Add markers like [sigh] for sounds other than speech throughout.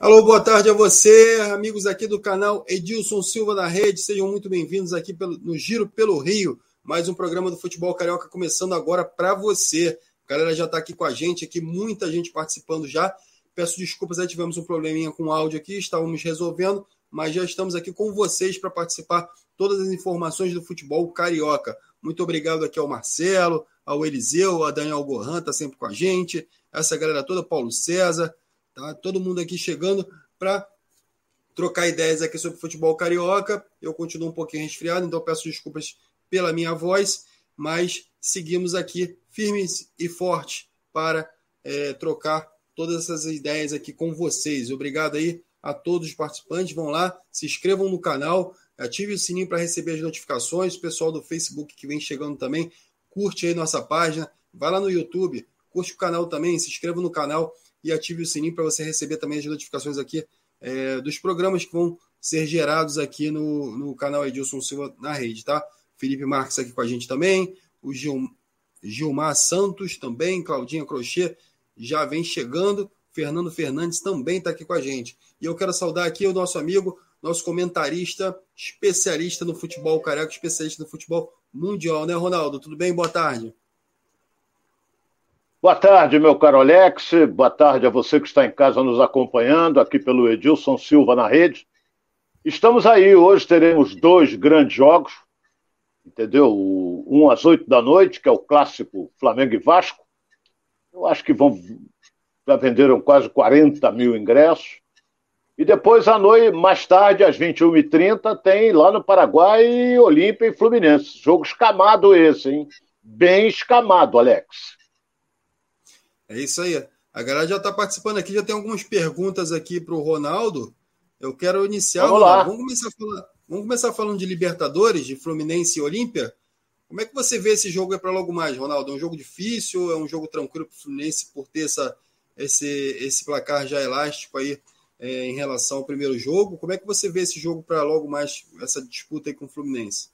Alô, boa tarde a você, amigos aqui do canal Edilson Silva da Rede. Sejam muito bem-vindos aqui pelo, no Giro pelo Rio. Mais um programa do Futebol Carioca começando agora para você. A galera já está aqui com a gente, aqui muita gente participando já. Peço desculpas, aí tivemos um probleminha com o áudio aqui, estávamos resolvendo, mas já estamos aqui com vocês para participar todas as informações do futebol carioca. Muito obrigado aqui ao Marcelo, ao Eliseu, a Daniel Gohan, está sempre com a gente, essa galera toda, Paulo César, Tá? Todo mundo aqui chegando para trocar ideias aqui sobre futebol carioca. Eu continuo um pouquinho resfriado, então peço desculpas pela minha voz, mas seguimos aqui firmes e fortes para é, trocar todas essas ideias aqui com vocês. Obrigado aí a todos os participantes. Vão lá, se inscrevam no canal, ative o sininho para receber as notificações. O pessoal do Facebook que vem chegando também, curte aí nossa página. Vai lá no YouTube, curte o canal também, se inscreva no canal e ative o sininho para você receber também as notificações aqui é, dos programas que vão ser gerados aqui no, no canal Edilson Silva na rede, tá? Felipe Marques aqui com a gente também, o Gil, Gilmar Santos também, Claudinha Crochê já vem chegando, Fernando Fernandes também está aqui com a gente. E eu quero saudar aqui o nosso amigo, nosso comentarista, especialista no futebol carioca, especialista no futebol mundial, né, Ronaldo? Tudo bem? Boa tarde. Boa tarde, meu caro Alex. Boa tarde a você que está em casa nos acompanhando, aqui pelo Edilson Silva na rede. Estamos aí, hoje teremos dois grandes jogos, entendeu? Um às oito da noite, que é o clássico Flamengo e Vasco. Eu acho que vão, já venderam quase 40 mil ingressos. E depois, à noite, mais tarde, às 21h30, tem lá no Paraguai Olímpia e Fluminense. Jogo escamado esse, hein? Bem escamado, Alex. É isso aí. A galera já está participando aqui, já tem algumas perguntas aqui para o Ronaldo. Eu quero iniciar. Vamos lá. Vamos começar, falando, vamos começar falando de Libertadores, de Fluminense e Olímpia. Como é que você vê esse jogo para logo mais, Ronaldo? É um jogo difícil? É um jogo tranquilo para o Fluminense por ter essa, esse, esse placar já elástico aí é, em relação ao primeiro jogo? Como é que você vê esse jogo para logo mais, essa disputa aí com o Fluminense?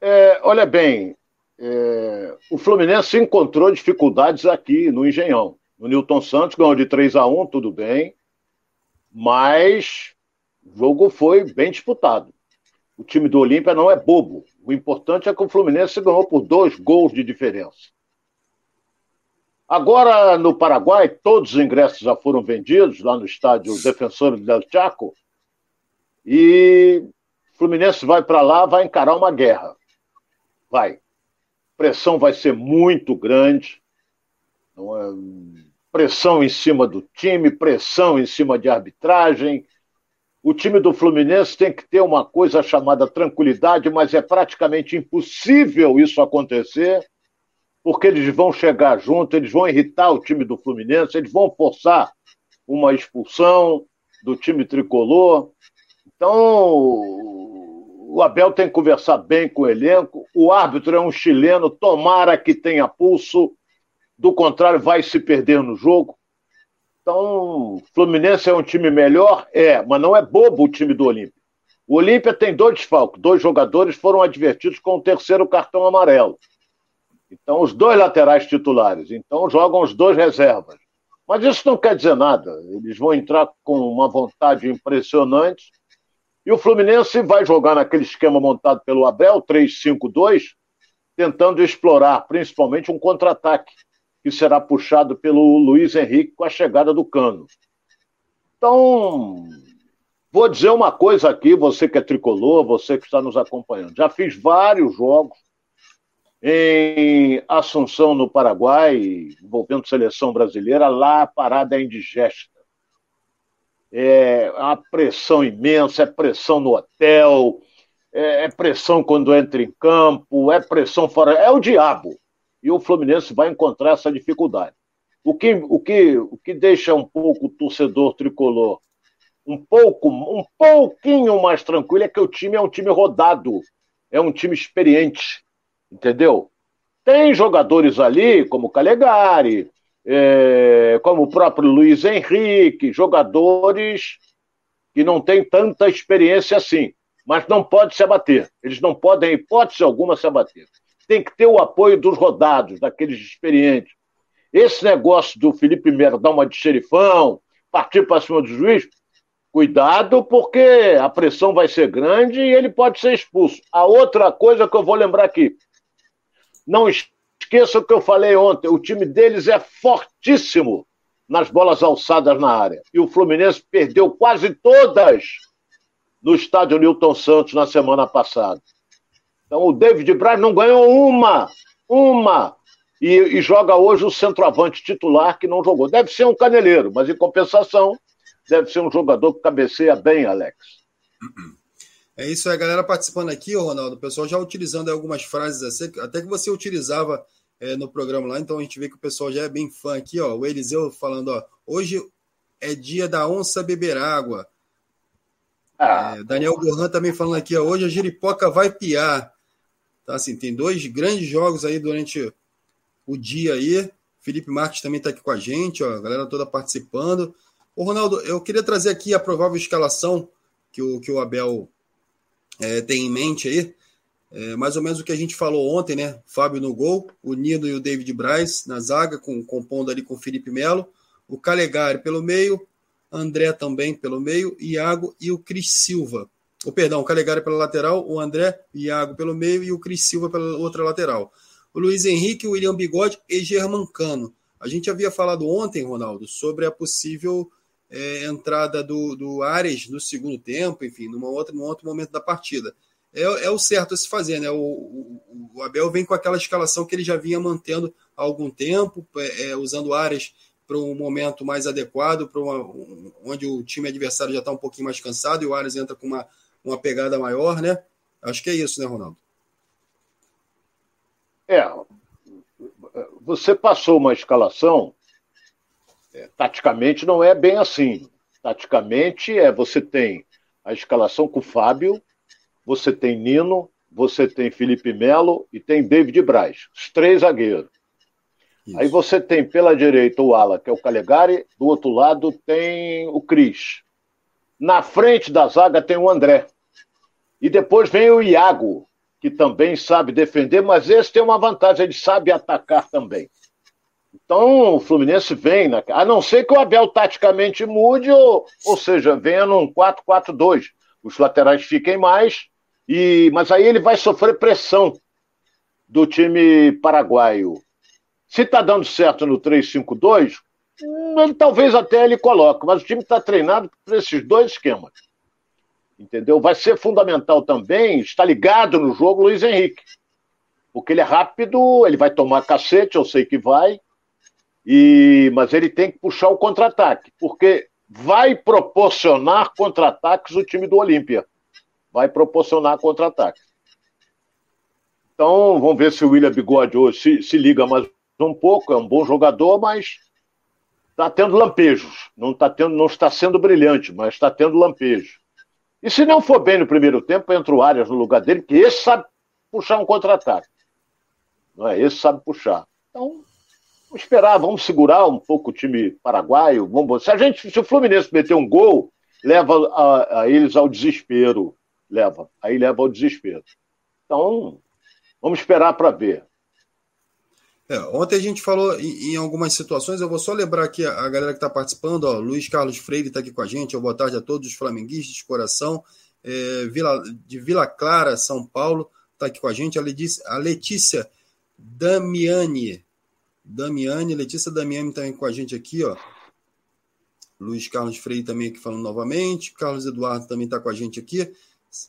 É, olha bem, é, o Fluminense encontrou dificuldades aqui no Engenhão. O Newton Santos ganhou de 3 a 1 tudo bem, mas o jogo foi bem disputado. O time do Olímpia não é bobo. O importante é que o Fluminense ganhou por dois gols de diferença. Agora, no Paraguai, todos os ingressos já foram vendidos lá no estádio Defensor del Chaco. E o Fluminense vai para lá, vai encarar uma guerra. Vai pressão vai ser muito grande. É? Pressão em cima do time, pressão em cima de arbitragem. O time do Fluminense tem que ter uma coisa chamada tranquilidade, mas é praticamente impossível isso acontecer, porque eles vão chegar junto, eles vão irritar o time do Fluminense, eles vão forçar uma expulsão do time tricolor. Então, o Abel tem que conversar bem com o elenco. O árbitro é um chileno, tomara que tenha pulso. Do contrário, vai se perder no jogo. Então, Fluminense é um time melhor? É, mas não é bobo o time do Olímpia. O Olímpia tem dois desfalques. Dois jogadores foram advertidos com o terceiro cartão amarelo. Então, os dois laterais titulares. Então, jogam os dois reservas. Mas isso não quer dizer nada. Eles vão entrar com uma vontade impressionante e o Fluminense vai jogar naquele esquema montado pelo Abel, 3-5-2, tentando explorar principalmente um contra-ataque, que será puxado pelo Luiz Henrique com a chegada do Cano. Então, vou dizer uma coisa aqui, você que é tricolor, você que está nos acompanhando. Já fiz vários jogos em Assunção, no Paraguai, envolvendo seleção brasileira, lá a parada é indigesta é uma pressão imensa, é pressão no hotel, é, é pressão quando entra em campo, é pressão fora. É o diabo. E o Fluminense vai encontrar essa dificuldade. O que, o que, o que deixa um pouco o torcedor tricolor um pouco, um pouquinho mais tranquilo é que o time é um time rodado, é um time experiente, entendeu? Tem jogadores ali, como Calegari, é, como o próprio Luiz Henrique, jogadores que não têm tanta experiência assim, mas não pode se abater. Eles não podem, em hipótese alguma, se abater. Tem que ter o apoio dos rodados, daqueles experientes. Esse negócio do Felipe Melo dar uma de xerifão, partir para cima do juiz, cuidado, porque a pressão vai ser grande e ele pode ser expulso. A outra coisa que eu vou lembrar aqui: não esqueça o que eu falei ontem, o time deles é fortíssimo nas bolas alçadas na área. E o Fluminense perdeu quase todas no estádio Newton Santos na semana passada. Então o David Braz não ganhou uma, uma. E, e, joga hoje o centroavante titular que não jogou. Deve ser um caneleiro, mas em compensação, deve ser um jogador que cabeceia bem, Alex. É isso aí, a galera participando aqui, Ronaldo. O pessoal já utilizando algumas frases assim, até que você utilizava é, no programa lá, então a gente vê que o pessoal já é bem fã aqui, ó. O Eliseu falando, ó, hoje é dia da onça beber água. Ah. É, Daniel Gohan também falando aqui, ó, hoje a giripoca vai piar. Tá, assim, tem dois grandes jogos aí durante o dia aí. Felipe Marques também está aqui com a gente, ó, a galera toda participando. Ô, Ronaldo, eu queria trazer aqui a provável escalação que o, que o Abel é, tem em mente aí. É, mais ou menos o que a gente falou ontem, né? Fábio no gol, o Nino e o David Braz na zaga, com, compondo ali com o Felipe Melo, o Calegari pelo meio, André também pelo meio, Iago e o Cris Silva. O perdão, o Calegari pela lateral, o André, Iago pelo meio e o Cris Silva pela outra lateral. O Luiz Henrique, o William Bigode e Germancano. A gente havia falado ontem, Ronaldo, sobre a possível é, entrada do, do Ares no segundo tempo, enfim, numa outra, num outro momento da partida é, é o certo a se fazer, né? O, o, o, Abel vem com aquela escalação que ele já vinha mantendo há algum tempo, é, é usando áreas para um momento mais adequado, para um, onde o time adversário já está um pouquinho mais cansado e o Ares entra com uma, uma pegada maior, né? Acho que é isso, né, Ronaldo? É. Você passou uma escalação, é, taticamente não é bem assim. Taticamente é você tem a escalação com o Fábio, você tem Nino, você tem Felipe Melo e tem David Braz, os três zagueiros. Isso. Aí você tem pela direita o Ala, que é o Calegari, do outro lado tem o Cris. Na frente da zaga tem o André. E depois vem o Iago, que também sabe defender, mas esse tem uma vantagem, ele sabe atacar também. Então o Fluminense vem, na... a não ser que o Abel taticamente mude, ou, ou seja, venha num 4-4-2. Os laterais fiquem mais e, mas aí ele vai sofrer pressão do time paraguaio. Se está dando certo no 3-5-2, hum, ele talvez até ele coloque, mas o time está treinado para esses dois esquemas. Entendeu? Vai ser fundamental também estar ligado no jogo Luiz Henrique. Porque ele é rápido, ele vai tomar cacete, eu sei que vai, e mas ele tem que puxar o contra-ataque, porque vai proporcionar contra-ataques o time do Olímpia vai proporcionar contra-ataque. Então, vamos ver se o William Bigode hoje se, se liga mais um pouco. É um bom jogador, mas está tendo lampejos. Não, tá tendo, não está sendo brilhante, mas está tendo lampejos. E se não for bem no primeiro tempo, entra o Arias no lugar dele, que esse sabe puxar um contra-ataque. Não é? Esse sabe puxar. Então, vamos esperar, vamos segurar um pouco o time paraguaio. Vamos... Se, a gente, se o Fluminense meter um gol, leva a, a eles ao desespero leva. Aí leva ao desespero. Então, vamos esperar para ver. É, ontem a gente falou em, em, algumas situações, eu vou só lembrar aqui a, a galera que está participando, ó, Luiz Carlos Freire está aqui com a gente, ó, boa tarde a todos os flamenguistas de coração, é, Vila, de Vila Clara, São Paulo, está aqui com a gente, a Letícia, a Letícia Damiani, Damiani, Letícia Damiani também com a gente aqui, ó, Luiz Carlos Freire também aqui falando novamente, Carlos Eduardo também está com a gente aqui,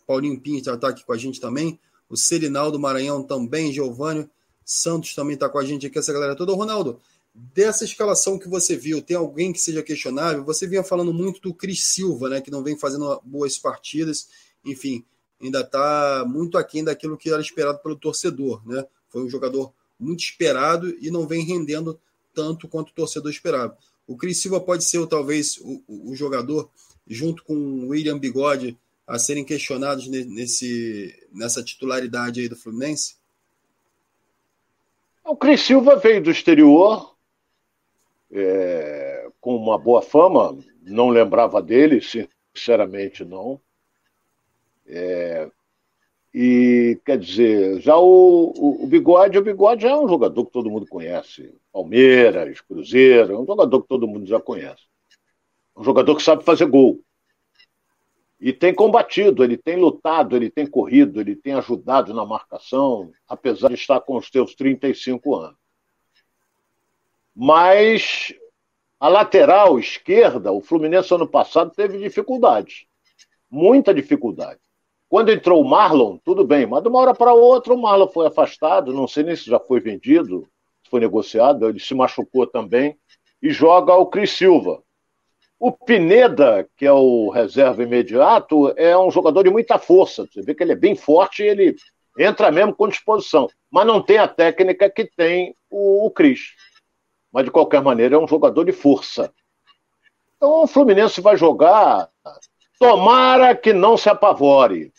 Paulinho Pinho está aqui com a gente também. O Serinaldo Maranhão também, Giovanni Santos também está com a gente aqui, essa galera toda. Ronaldo, dessa escalação que você viu, tem alguém que seja questionável? Você vinha falando muito do Cris Silva, né, que não vem fazendo boas partidas, enfim, ainda está muito aquém daquilo que era esperado pelo torcedor, né? Foi um jogador muito esperado e não vem rendendo tanto quanto o torcedor esperava. O Cris Silva pode ser talvez o, o jogador, junto com o William Bigode, a serem questionados nesse, nessa titularidade aí do Fluminense? O Cris Silva veio do exterior é, com uma boa fama, não lembrava dele, sinceramente não. É, e quer dizer, já o, o, o, Bigode, o Bigode já é um jogador que todo mundo conhece. Palmeiras, Cruzeiro, é um jogador que todo mundo já conhece. Um jogador que sabe fazer gol. E tem combatido, ele tem lutado, ele tem corrido, ele tem ajudado na marcação, apesar de estar com os seus 35 anos. Mas a lateral esquerda, o Fluminense ano passado teve dificuldades. Muita dificuldade. Quando entrou o Marlon, tudo bem, mas de uma hora para outra o Marlon foi afastado, não sei nem se já foi vendido, se foi negociado, ele se machucou também, e joga o Cris Silva. O Pineda, que é o reserva imediato, é um jogador de muita força. Você vê que ele é bem forte e ele entra mesmo com disposição. Mas não tem a técnica que tem o, o Cris. Mas, de qualquer maneira, é um jogador de força. Então, o Fluminense vai jogar. Tomara que não se apavore.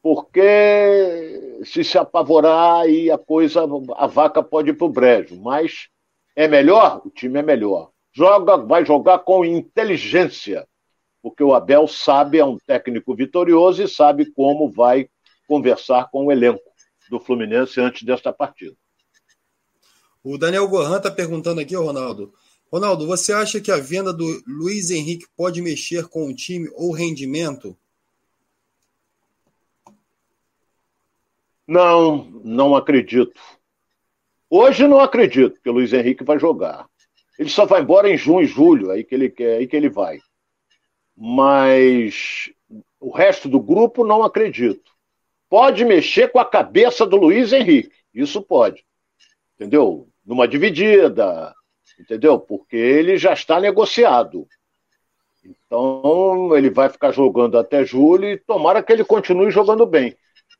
Porque se se apavorar, aí a coisa, a vaca pode ir para o brejo. Mas é melhor? O time é melhor joga, vai jogar com inteligência, porque o Abel sabe, é um técnico vitorioso e sabe como vai conversar com o elenco do Fluminense antes desta partida. O Daniel Gohan está perguntando aqui, Ronaldo. Ronaldo, você acha que a venda do Luiz Henrique pode mexer com o time ou rendimento? Não, não acredito. Hoje não acredito que o Luiz Henrique vai jogar. Ele só vai embora em junho, julho, aí que ele quer, aí que ele vai. Mas o resto do grupo não acredito. Pode mexer com a cabeça do Luiz Henrique, isso pode. Entendeu? Numa dividida, entendeu? Porque ele já está negociado. Então, ele vai ficar jogando até julho e tomara que ele continue jogando bem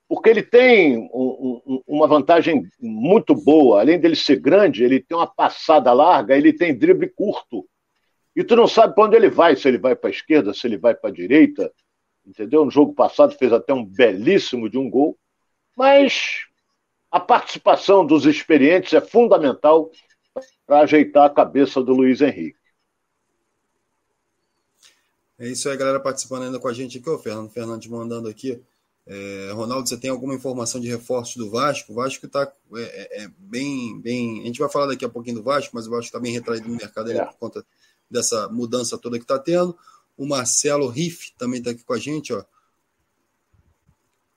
porque ele tem um, um, uma vantagem muito boa. Além dele ser grande, ele tem uma passada larga, ele tem drible curto. E tu não sabe para onde ele vai, se ele vai para a esquerda, se ele vai para a direita. Entendeu? No jogo passado fez até um belíssimo de um gol. Mas a participação dos experientes é fundamental para ajeitar a cabeça do Luiz Henrique. É isso aí, galera, participando ainda com a gente aqui, o Fernando Fernandes mandando aqui. É, Ronaldo, você tem alguma informação de reforço do Vasco? O Vasco está é, é, é, bem, bem. A gente vai falar daqui a pouquinho do Vasco, mas o Vasco está bem retraído no mercado é. por conta dessa mudança toda que está tendo. O Marcelo Riff também está aqui com a gente, ó.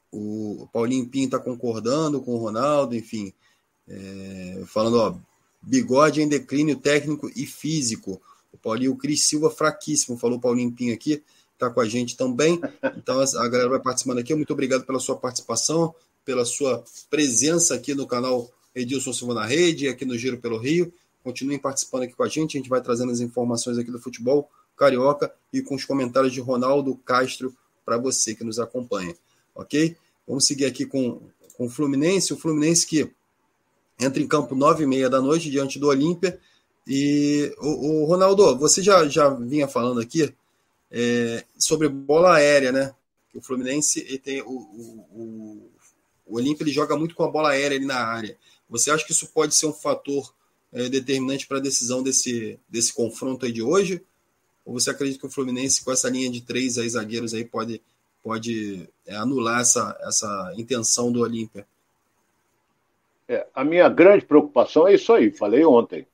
O Paulinho Pinho está concordando com o Ronaldo, enfim. É, falando, ó, bigode em declínio técnico e físico. O Paulinho o Cris Silva fraquíssimo, falou o Paulinho Pinho aqui está com a gente também. Então a galera vai participando aqui. Muito obrigado pela sua participação, pela sua presença aqui no canal Edilson Silva na Rede, aqui no Giro pelo Rio. Continuem participando aqui com a gente. A gente vai trazendo as informações aqui do futebol carioca e com os comentários de Ronaldo Castro para você que nos acompanha. Ok? Vamos seguir aqui com, com o Fluminense. O Fluminense que entra em campo nove e meia da noite diante do Olímpia. E o, o Ronaldo, você já, já vinha falando aqui é, sobre bola aérea, né? O Fluminense tem o, o, o, o Olímpio ele joga muito com a bola aérea ali na área. Você acha que isso pode ser um fator é, determinante para a decisão desse, desse confronto aí de hoje? Ou você acredita que o Fluminense, com essa linha de três aí, zagueiros aí, pode, pode é, anular essa, essa intenção do Olímpia? É, a minha grande preocupação é isso aí, falei ontem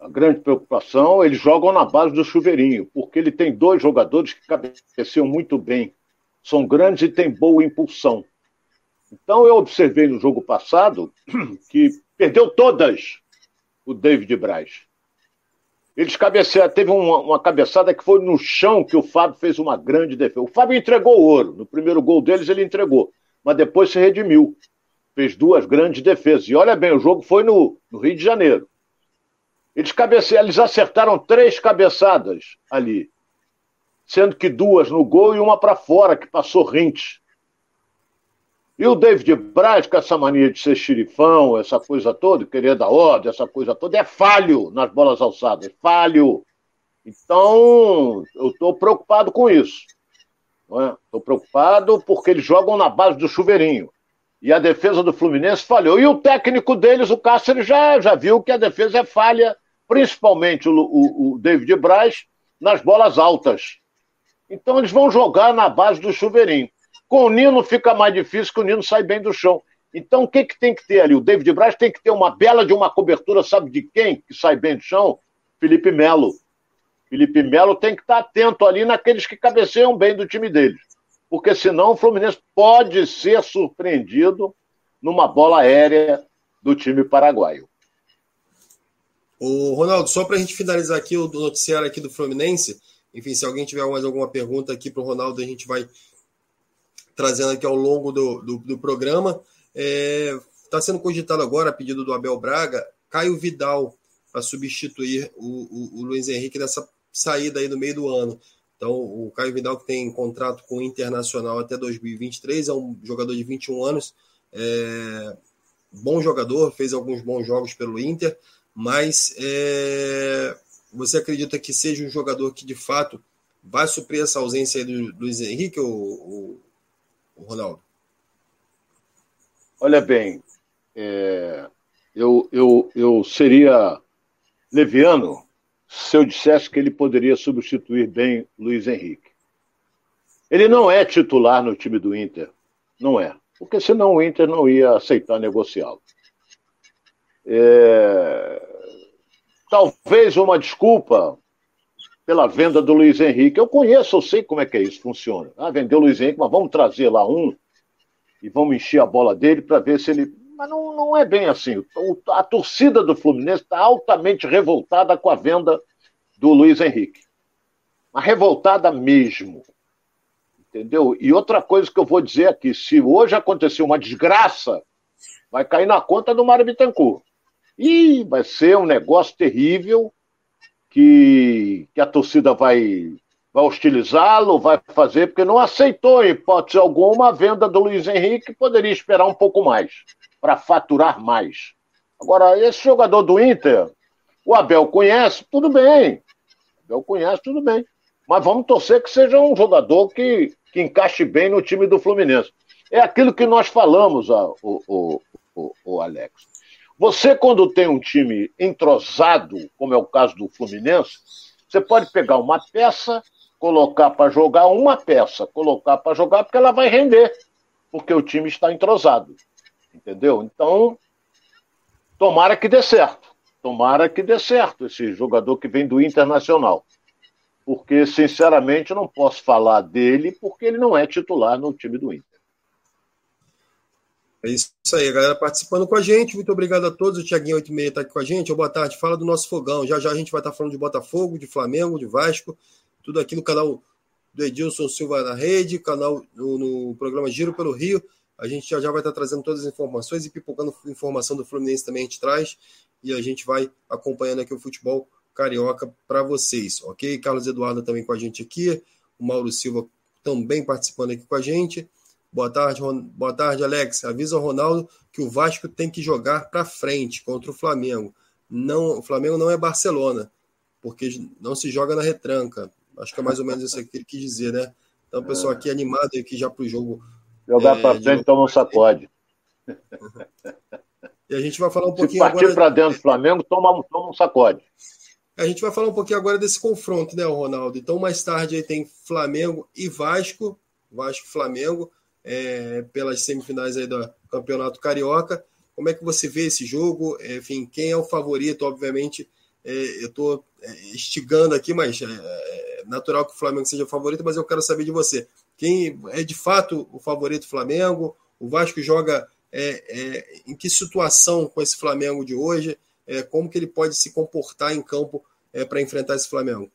a grande preocupação, eles jogam na base do chuveirinho, porque ele tem dois jogadores que cabeceiam muito bem, são grandes e têm boa impulsão. Então eu observei no jogo passado [clears throat] que perdeu todas o David Braz. Eles cabecearam, teve uma, uma, cabeçada que foi no chão que o Fábio fez uma grande defesa. O Fábio entregou o ouro. No primeiro gol deles ele entregou, mas depois se redimiu. Fez duas grandes defesas. E olha bem, o jogo foi no, no Rio de Janeiro. Eles, cabece... eles acertaram três cabeçadas ali, sendo que duas no gol e uma para fora, que passou rente. E o David Braz, com essa mania de ser xerifão, essa coisa toda, querer dar ordem, essa coisa toda, é falho nas bolas alçadas, é falho. Então, eu estou preocupado com isso. Estou é? preocupado porque eles jogam na base do chuveirinho. E a defesa do Fluminense falhou. E o técnico deles, o Cáceres, já, já viu que a defesa é falha, principalmente o, o, o David Braz, nas bolas altas. Então eles vão jogar na base do chuveirinho. Com o Nino fica mais difícil, que o Nino sai bem do chão. Então o que, que tem que ter ali? O David Braz tem que ter uma bela de uma cobertura, sabe de quem que sai bem do chão? Felipe Melo. Felipe Melo tem que estar atento ali naqueles que cabeceiam bem do time dele. Porque senão o Fluminense pode ser surpreendido numa bola aérea do time paraguaio. O Ronaldo, só para a gente finalizar aqui o noticiário aqui do Fluminense, enfim, se alguém tiver mais alguma pergunta aqui para o Ronaldo, a gente vai trazendo aqui ao longo do, do, do programa. Está é, tá sendo cogitado agora, a pedido do Abel Braga, Caio Vidal para substituir o, o, o, Luiz Henrique nessa saída aí no meio do ano. Então, o Caio Vidal, que tem contrato com o Internacional até 2023, é um jogador de 21 anos, é, bom jogador, fez alguns bons jogos pelo Inter, mas é, você acredita que seja um jogador que de fato vai suprir essa ausência do Luiz Henrique ou, ou, Ronaldo? Olha bem, é, eu, eu, eu seria leviano se eu dissesse que ele poderia substituir bem Luiz Henrique. Ele não é titular no time do Inter, não é, porque senão o Inter não ia aceitar negociá-lo. É... Talvez uma desculpa pela venda do Luiz Henrique. Eu conheço, eu sei como é que é isso funciona. Ah, vendeu o Luiz Henrique, mas vamos trazer lá um e vamos encher a bola dele para ver se ele. Mas não, não é bem assim. A torcida do Fluminense está altamente revoltada com a venda do Luiz Henrique. Mas revoltada mesmo. Entendeu? E outra coisa que eu vou dizer aqui: se hoje acontecer uma desgraça, vai cair na conta do Mário Bittencourt. E vai ser um negócio terrível que, que a torcida vai, vai hostilizá-lo, vai fazer, porque não aceitou, em hipótese alguma, a venda do Luiz Henrique, poderia esperar um pouco mais, para faturar mais. Agora, esse jogador do Inter, o Abel conhece, tudo bem. O Abel conhece, tudo bem. Mas vamos torcer que seja um jogador que, que encaixe bem no time do Fluminense. É aquilo que nós falamos, o, o, o, o Alex. Você, quando tem um time entrosado, como é o caso do Fluminense, você pode pegar uma peça, colocar para jogar uma peça, colocar para jogar, porque ela vai render, porque o time está entrosado. Entendeu? Então, tomara que dê certo. Tomara que dê certo esse jogador que vem do Internacional. Porque, sinceramente, não posso falar dele porque ele não é titular no time do Inter. É isso aí, a galera participando com a gente. Muito obrigado a todos. O Tiaguinho 86 está aqui com a gente. boa tarde. Fala do nosso fogão. Já já a gente vai estar tá falando de Botafogo, de Flamengo, de Vasco. Tudo aqui no canal do Edilson Silva na Rede, canal no, no programa Giro pelo Rio. A gente já, já vai estar tá trazendo todas as informações e pipocando informação do Fluminense também a gente traz. E a gente vai acompanhando aqui o futebol carioca para vocês, ok? Carlos Eduardo também com a gente aqui. O Mauro Silva também participando aqui com a gente. Boa tarde, Ron... boa tarde, Alex. Avisa o Ronaldo que o Vasco tem que jogar para frente contra o Flamengo. Não, o Flamengo não é Barcelona, porque não se joga na retranca. Acho que é mais ou menos isso que ele quis dizer, né? Então, o pessoal aqui animado aqui já para o jogo. Jogar é, para frente, toma um sacode. E a gente vai falar um pouquinho Se partir para dentro do Flamengo, toma, toma um sacode. A gente vai falar um pouquinho agora desse confronto, né, Ronaldo? Então, mais tarde aí tem Flamengo e Vasco, Vasco e Flamengo é, pelas semifinais aí do Campeonato Carioca. Como é que você vê esse jogo? É, enfim, quem é o favorito? Obviamente, é, eu estou é, instigando aqui, mas é, é, natural que o Flamengo seja o favorito, mas eu quero saber de você. Quem é de fato o favorito Flamengo? O Vasco joga é, em que situação com esse Flamengo de hoje? como que ele pode se comportar em campo para enfrentar esse Flamengo?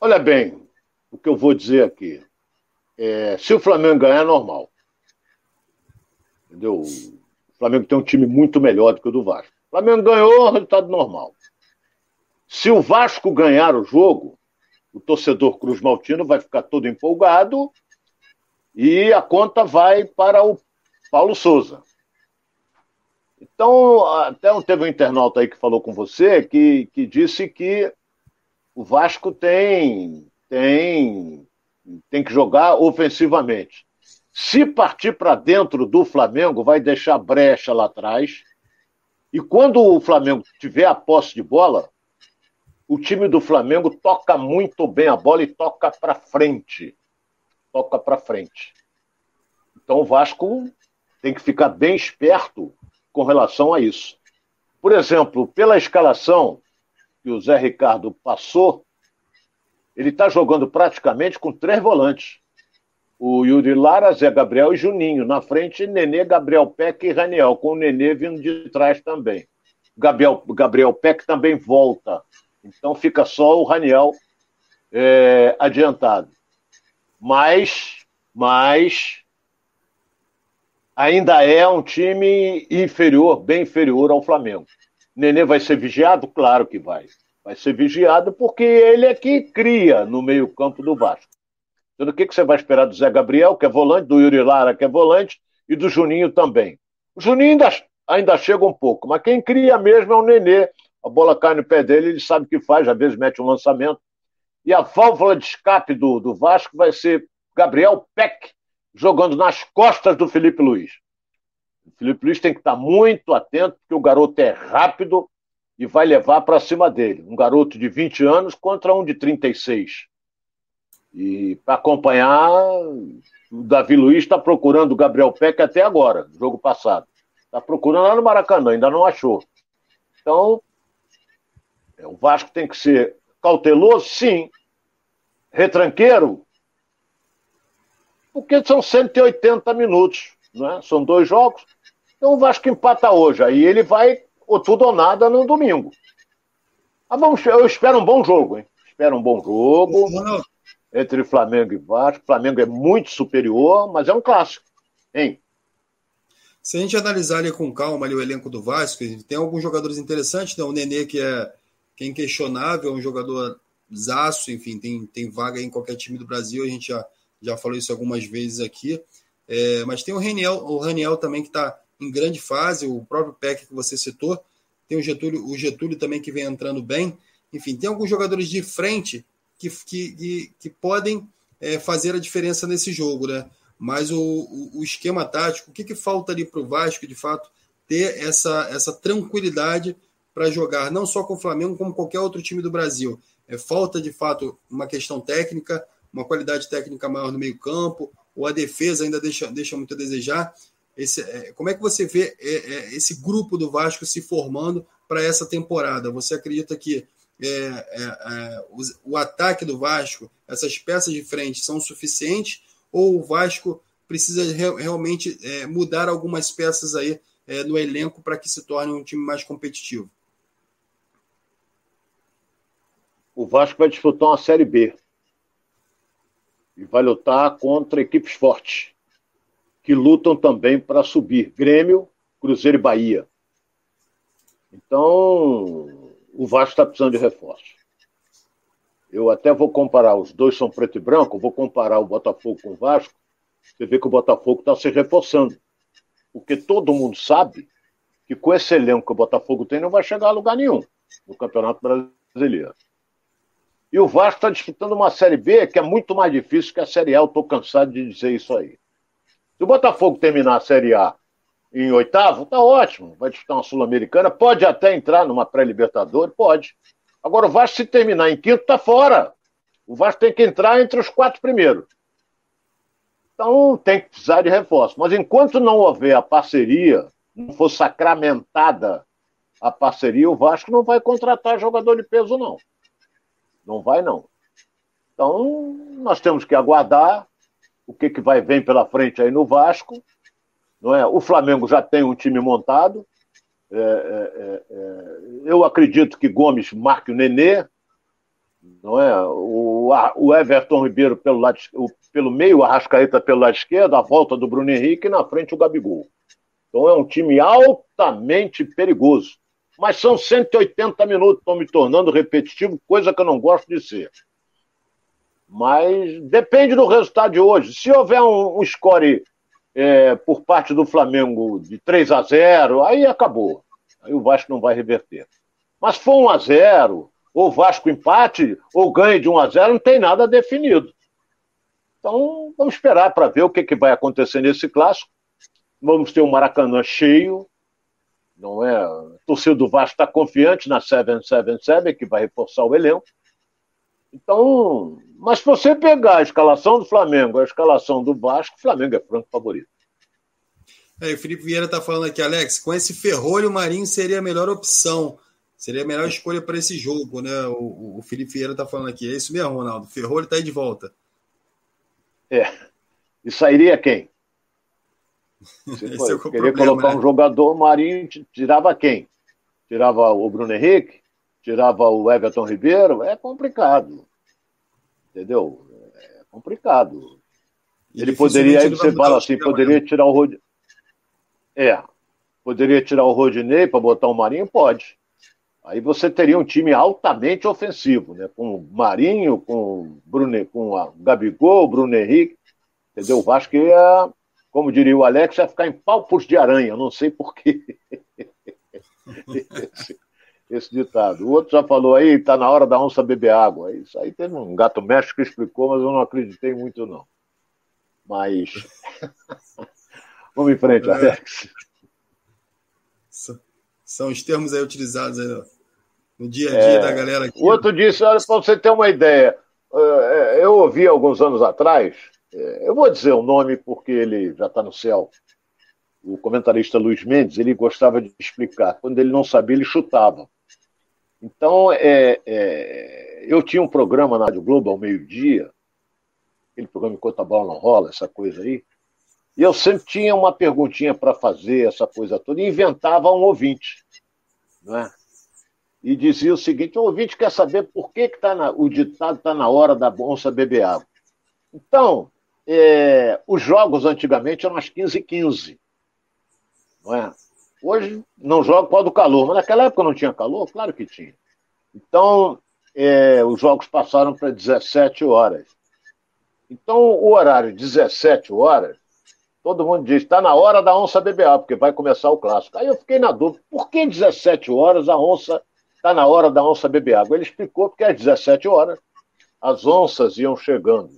Olha bem, o que eu vou dizer aqui. É, se o Flamengo ganhar, é normal. Entendeu? O Flamengo tem um time muito melhor do que o do Vasco. O Flamengo ganhou, resultado normal. Se o Vasco ganhar o jogo, o torcedor Cruz Maltino vai ficar todo empolgado e a conta vai para o Paulo Souza. Então, até teve um internauta aí que falou com você que, que disse que o Vasco tem, tem tem que jogar ofensivamente. Se partir para dentro do Flamengo, vai deixar brecha lá atrás. E quando o Flamengo tiver a posse de bola, o time do Flamengo toca muito bem a bola e toca para frente. Toca para frente. Então o Vasco tem que ficar bem esperto com relação a isso. Por exemplo, pela escalação, que o Zé Ricardo passou, ele está jogando praticamente com três volantes. O Yuri Lara, Zé Gabriel e Juninho. Na frente, Nenê, Gabriel Peck e Raniel, com o Nenê vindo de trás também. Gabriel, Gabriel Peck também volta. Então fica só o Raniel é, adiantado. Mas, mas ainda é um time inferior, bem inferior ao Flamengo. Nenê vai ser vigiado? Claro que vai. Vai ser vigiado porque ele é que cria no meio-campo do Vasco. Então, o que, que você vai esperar do Zé Gabriel, que é volante, do Yuri Lara, que é volante, e do Juninho também? O Juninho ainda, ainda chega um pouco, mas quem cria mesmo é o Nenê. A bola cai no pé dele, ele sabe o que faz, às vezes mete um lançamento. E a válvula de escape do, do Vasco vai ser Gabriel Peck, jogando nas costas do Felipe Luiz. O Felipe Luiz tem que estar muito atento, porque o garoto é rápido e vai levar para cima dele. Um garoto de 20 anos contra um de 36. E para acompanhar, o Davi Luiz está procurando o Gabriel Peck até agora, jogo passado. Está procurando lá no Maracanã, ainda não achou. Então, é, o Vasco tem que ser cauteloso, sim. Retranqueiro, porque são 180 minutos, né? são dois jogos. Então o Vasco empata hoje, aí ele vai ou tudo ou nada no domingo. Ah, vamos, eu espero um bom jogo, hein? Espero um bom jogo entre Flamengo e Vasco. Flamengo é muito superior, mas é um clássico, hein? Se a gente analisar ali com calma ali o elenco do Vasco, tem alguns jogadores interessantes, né? O Nenê, que é, que é inquestionável, é um jogador zaço, enfim, tem, tem vaga em qualquer time do Brasil, a gente já, já falou isso algumas vezes aqui. É, mas tem o Raniel, o Raniel também que está em grande fase, o próprio Peck que você citou, tem o Getúlio, o Getúlio também que vem entrando bem. Enfim, tem alguns jogadores de frente que, que, que, podem é, fazer a diferença nesse jogo, né? Mas o, o, o esquema tático, o que, que falta ali para o Vasco, de fato, ter essa, essa tranquilidade para jogar, não só com o Flamengo, como qualquer outro time do Brasil. É, falta, de fato, uma questão técnica, uma qualidade técnica maior no meio-campo, ou a defesa ainda deixa, deixa muito a desejar. Esse, é, como é que você vê é, é, esse grupo do Vasco se formando para essa temporada? Você acredita que é, é, é, o, o, ataque do Vasco, essas peças de frente, são suficientes? Ou o Vasco precisa re, realmente mudar algumas peças aí no elenco para que se torne um time mais competitivo? O Vasco vai disputar uma Série B e vai lutar contra equipes fortes que lutam também para subir Grêmio, Cruzeiro e Bahia. Então, o Vasco está precisando de reforço. Eu até vou comparar, os dois são preto e branco, vou comparar o Botafogo com o Vasco. Você vê que o Botafogo está se reforçando. Porque todo mundo sabe que com esse elenco que o Botafogo tem, não vai chegar a lugar nenhum no Campeonato Brasileiro. E o Vasco está disputando uma Série B que é muito mais difícil que a Série A. Eu estou cansado de dizer isso aí. Se o Botafogo terminar a Série A em oitavo, tá ótimo. Vai disputar uma Sul-Americana, pode até entrar numa pré-Libertadores, pode. Agora, o Vasco, se terminar em quinto, tá fora. O Vasco tem que entrar entre os quatro primeiros. Então, tem que precisar de reforço. Mas enquanto não houver a parceria, não for sacramentada a parceria, o Vasco não vai contratar jogador de peso, não. Não vai, não. Então, nós temos que aguardar o que, que vai vir pela frente aí no Vasco. Não é? O Flamengo já tem um time montado. É, é, é, é eu acredito que Gomes marque o Nenê. Não é? o, o Everton Ribeiro pelo, lado, pelo meio, o Arrascaeta pelo lado esquerdo, a volta do Bruno Henrique e na frente o Gabigol. Então é um time altamente perigoso. Mas são 180 minutos, estão me tornando repetitivo, coisa que eu não gosto de ser. Mas depende do resultado de hoje. Se houver um, um score é, por parte do Flamengo de 3 a 0 aí acabou. Aí o Vasco não vai reverter. Mas se for 1 a 0 ou Vasco empate, ou ganhe de 1 a 0 não tem nada definido. Então, vamos esperar para ver o que, que vai acontecer nesse clássico. Vamos ter um Maracanã cheio, não é? A torcida do Vasco está confiante na 777, que vai reforçar o elenco. Então, mas se você pegar a escalação do Flamengo, a escalação do Vasco, o Flamengo é franco favorito. É, o Felipe Vieira está falando aqui, Alex, com esse ferrolho, o Marinho seria a melhor opção. seria a melhor escolha para esse jogo, né? O, o Felipe Vieira está falando aqui. É isso mesmo, Ronaldo. Ferrolho está aí de volta. É. E sairia quem? [laughs] Se Esse é querer problema, colocar né? um jogador, o Marinho tirava quem? Tirava o Bruno Henrique? Tirava o Everton Ribeiro? É complicado. Entendeu? É complicado. Ele poderia, aí você fala assim, poderia né? tirar o Rodinei. É. Poderia tirar o Rodinei para botar o Marinho? Pode. Aí você teria um time altamente ofensivo, né? Com o Marinho, com o Bruno, com o Gabigol, o Bruno Henrique. Entendeu? O Vasco ia, como diria o Alex, ia ficar em palpos de aranha. Não sei porquê. esse, [laughs] esse ditado. O outro já falou aí, está na hora da onça beber água. Isso aí teve um gato mestre que explicou, mas eu não acreditei muito, não. Mas. [laughs] Vamos em frente, é. Alex. São os termos aí utilizados aí no dia a dia é, da galera aqui. O outro disse, olha, para você ter uma ideia, é, é, eu ouvi alguns anos atrás, é, eu vou dizer o nome porque ele já está no céu, o comentarista Luiz Mendes, ele gostava de explicar. Quando ele não sabia, ele chutava. Então, é, é, eu tinha um programa na Rádio Globo ao meio-dia, aquele programa Enquanto a Bola Não Rola, essa coisa aí, e eu sempre tinha uma perguntinha para fazer, essa coisa toda, e inventava um ouvinte. Né? E dizia o seguinte: o ouvinte quer saber por que, que tá na, o ditado está na hora da onça beber água. Então, é, os jogos antigamente eram às 15h15. Não é? Hoje não joga por causa do calor, mas naquela época não tinha calor? Claro que tinha. Então, é, os jogos passaram para 17 horas. Então, o horário 17 horas todo mundo diz, está na hora da onça beber água, porque vai começar o clássico. Aí eu fiquei na dúvida, por que 17 horas a onça está na hora da onça beber água? Ele explicou porque às 17 horas as onças iam chegando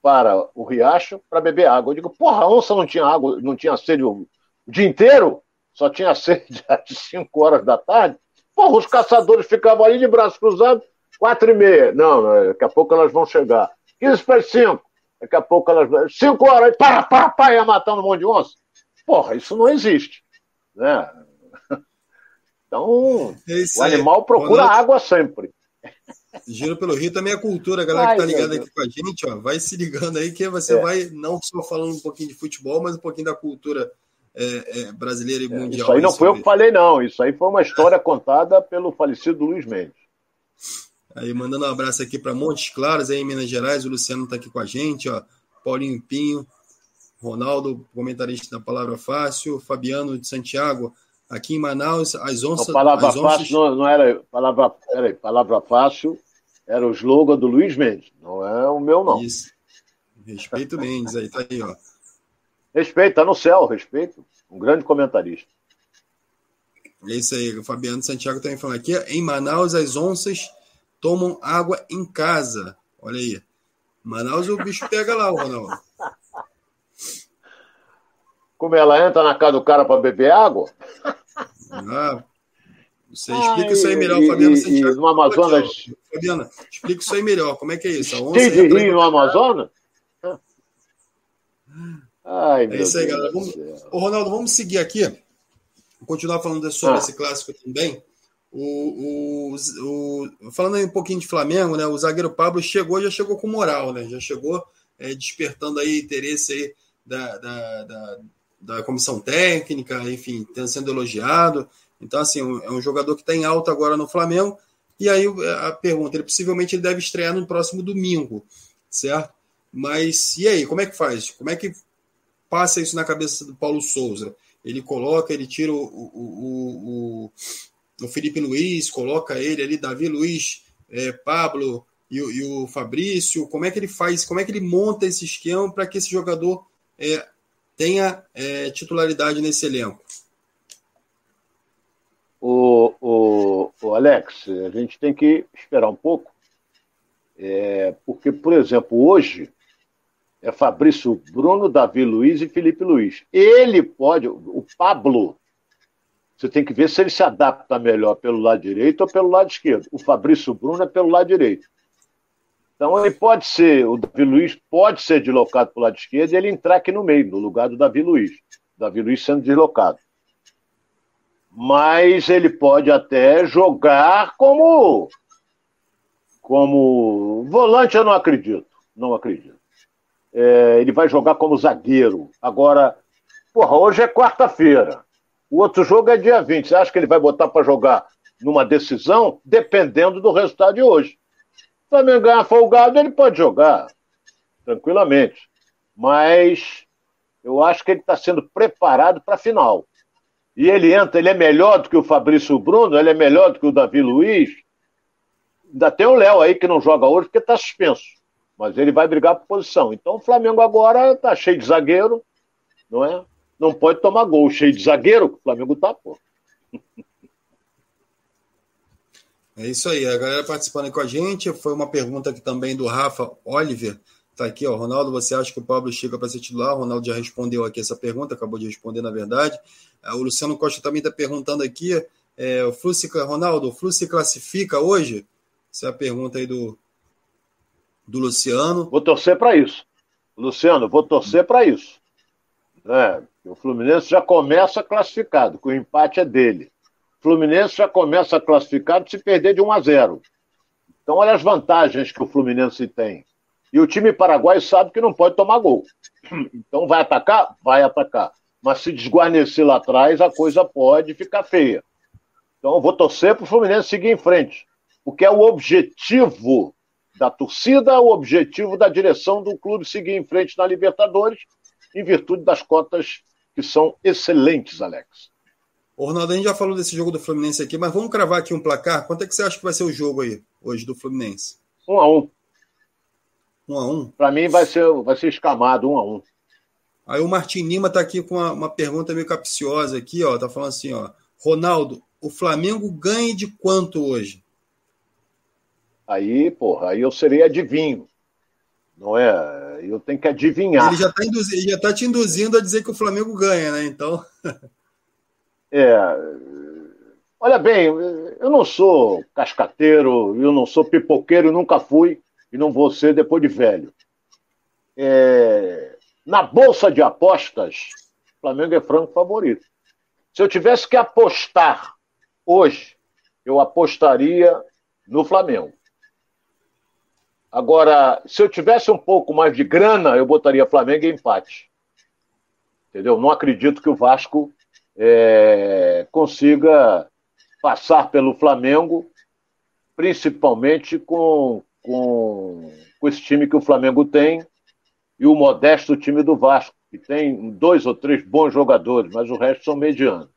para o riacho para beber água. Eu digo, porra, a onça não tinha água, não tinha sede o dia inteiro? Só tinha [laughs] sede às 5 horas da tarde? Porra, os caçadores ficavam ali de braços cruzados, quatro e meia. Não, daqui a pouco elas vão chegar. 15 para 5. Daqui a pouco elas. Cinco horas, pá, pá, pá, ia matando um monte de onça. Porra, isso não existe. Né? [laughs] Então, é o animal procura água sempre. Giro pelo Rio também é cultura, a galera que tá ligada aqui com a gente, ó, vai se ligando aí que você é. vai não só falando um pouquinho de futebol, mas um pouquinho da cultura é, é, brasileira e é, mundial. Isso aí não foi eu que falei, não. Isso aí foi uma história [laughs] contada pelo falecido Luiz Mendes. Aí mandando um abraço aqui para Montes Claros, aí em Minas Gerais. O Luciano está aqui com a gente, ó. Paulinho Pinho, Ronaldo, comentarista da Palavra Fácil, Fabiano de Santiago, aqui em Manaus, as onças. Não, palavra as onças... fácil não, não, era palavra, peraí, palavra fácil era o slogan do Luiz Mendes, não é o meu, não. Isso. Respeito Mendes, aí tá aí, ó. Respeito, tá no céu, respeito. Um grande comentarista. É isso aí, o Fabiano Santiago também falando aqui. Em Manaus, as onças tomam água em casa. Olha aí. Manaus o bicho pega lá, Ronaldo. Como ela entra na casa do cara para beber água? Ah, você explica isso aí melhor, e, Fabiana Santiago. no Amazonas. Fabiana, explica isso aí melhor. Como é que é isso? A onça Tem de rio no Amazonas? Ai, é isso aí, Deus galera. Vamos... Ô, Ronaldo, vamos seguir aqui. Vou continuar falando sobre ah. esse clássico também. O, o, o, falando aí um pouquinho de Flamengo, né? O zagueiro Pablo chegou, já chegou com moral, né? Já chegou é, despertando aí interesse aí da, da, da, da, comissão técnica, enfim, sendo elogiado. Então, assim, é um jogador que está em alta agora no Flamengo. E aí a pergunta, ele possivelmente ele deve estrear no próximo domingo, certo? Mas e aí, como é que faz? Como é que passa isso na cabeça do Paulo Souza? Ele coloca, ele tira o, o, o, o Felipe Luiz, coloca ele ali, Davi Luiz, é, Pablo e, e, o Fabrício, como é que ele faz, como é que ele monta esse esquema para que esse jogador é, tenha é, titularidade nesse elenco? O, o, o, Alex, a gente tem que esperar um pouco, é, porque, por exemplo, hoje é Fabrício Bruno, Davi Luiz e Felipe Luiz. Ele pode, o Pablo você tem que ver se ele se adapta melhor pelo lado direito ou pelo lado esquerdo. O Fabrício Bruno é pelo lado direito. Então ele pode ser, o Davi Luiz pode ser deslocado para o lado esquerdo e ele entrar aqui no meio, no lugar do Davi Luiz. Davi Luiz sendo deslocado. mas ele pode até jogar como como volante eu não acredito, não acredito. É, ele vai jogar como zagueiro. Agora, porra, hoje é quarta-feira. O outro jogo é dia 20. Você acha que ele vai botar para jogar numa decisão? Dependendo do resultado de hoje. O Flamengo ganhar folgado, ele pode jogar tranquilamente. Mas eu acho que ele está sendo preparado para a final. E ele entra, ele é melhor do que o Fabrício Bruno, ele é melhor do que o Davi Luiz. Ainda tem o Léo aí que não joga hoje porque está suspenso. Mas ele vai brigar por posição. Então o Flamengo agora está cheio de zagueiro, não é? Não pode tomar gol cheio de zagueiro, o Flamengo tá, pô. [laughs] É isso aí, a galera participando com a gente. Foi uma pergunta aqui também do Rafa Oliver. Tá aqui, ó. Ronaldo, você acha que o Pablo chega para ser titular? O Ronaldo já respondeu aqui essa pergunta, acabou de responder, na verdade. É, o Luciano Costa também está perguntando aqui. É, o Flu se, Ronaldo, o Flu se classifica hoje? Essa é a pergunta aí do, do Luciano. Vou torcer para isso. Luciano, vou torcer para isso. É, o Fluminense já começa classificado, que o empate é dele. O Fluminense já começa classificado se perder de 1 a 0. Então, olha as vantagens que o Fluminense tem. E o time paraguaio sabe que não pode tomar gol. Então, vai atacar? Vai atacar. Mas se desguarnecer lá atrás, a coisa pode ficar feia. Então, eu vou torcer para o Fluminense seguir em frente. Porque é o objetivo da torcida, o objetivo da direção do clube seguir em frente na Libertadores, em virtude das cotas que são excelentes, Alex. Ô, Ronaldo, a gente já falou desse jogo do Fluminense aqui, mas vamos cravar aqui um placar. Quanto é que você acha que vai ser o jogo aí, hoje, do Fluminense? Um a um. Um a um? Para mim vai ser, vai ser escamado, um a um. Aí o Martin Lima tá aqui com uma, uma pergunta meio capciosa aqui, ó. Tá falando assim, ó. Ronaldo, o Flamengo ganha de quanto hoje? Aí, porra, aí eu seria adivinho. Não é? Eu tenho que adivinhar. Ele já está já tá te induzindo a dizer que o Flamengo ganha, né? Então. [laughs] é. Olha bem, eu não sou cascateiro, eu não sou pipoqueiro, nunca fui e não vou ser depois de velho. É, na bolsa de apostas, o Flamengo é franco favorito. Se eu tivesse que apostar hoje, eu apostaria no Flamengo. Agora, se eu tivesse um pouco mais de grana, eu botaria Flamengo em empate. Entendeu? Não acredito que o Vasco é, consiga passar pelo Flamengo, principalmente com, com, com esse time que o Flamengo tem e o modesto time do Vasco, que tem dois ou três bons jogadores, mas o resto são medianos.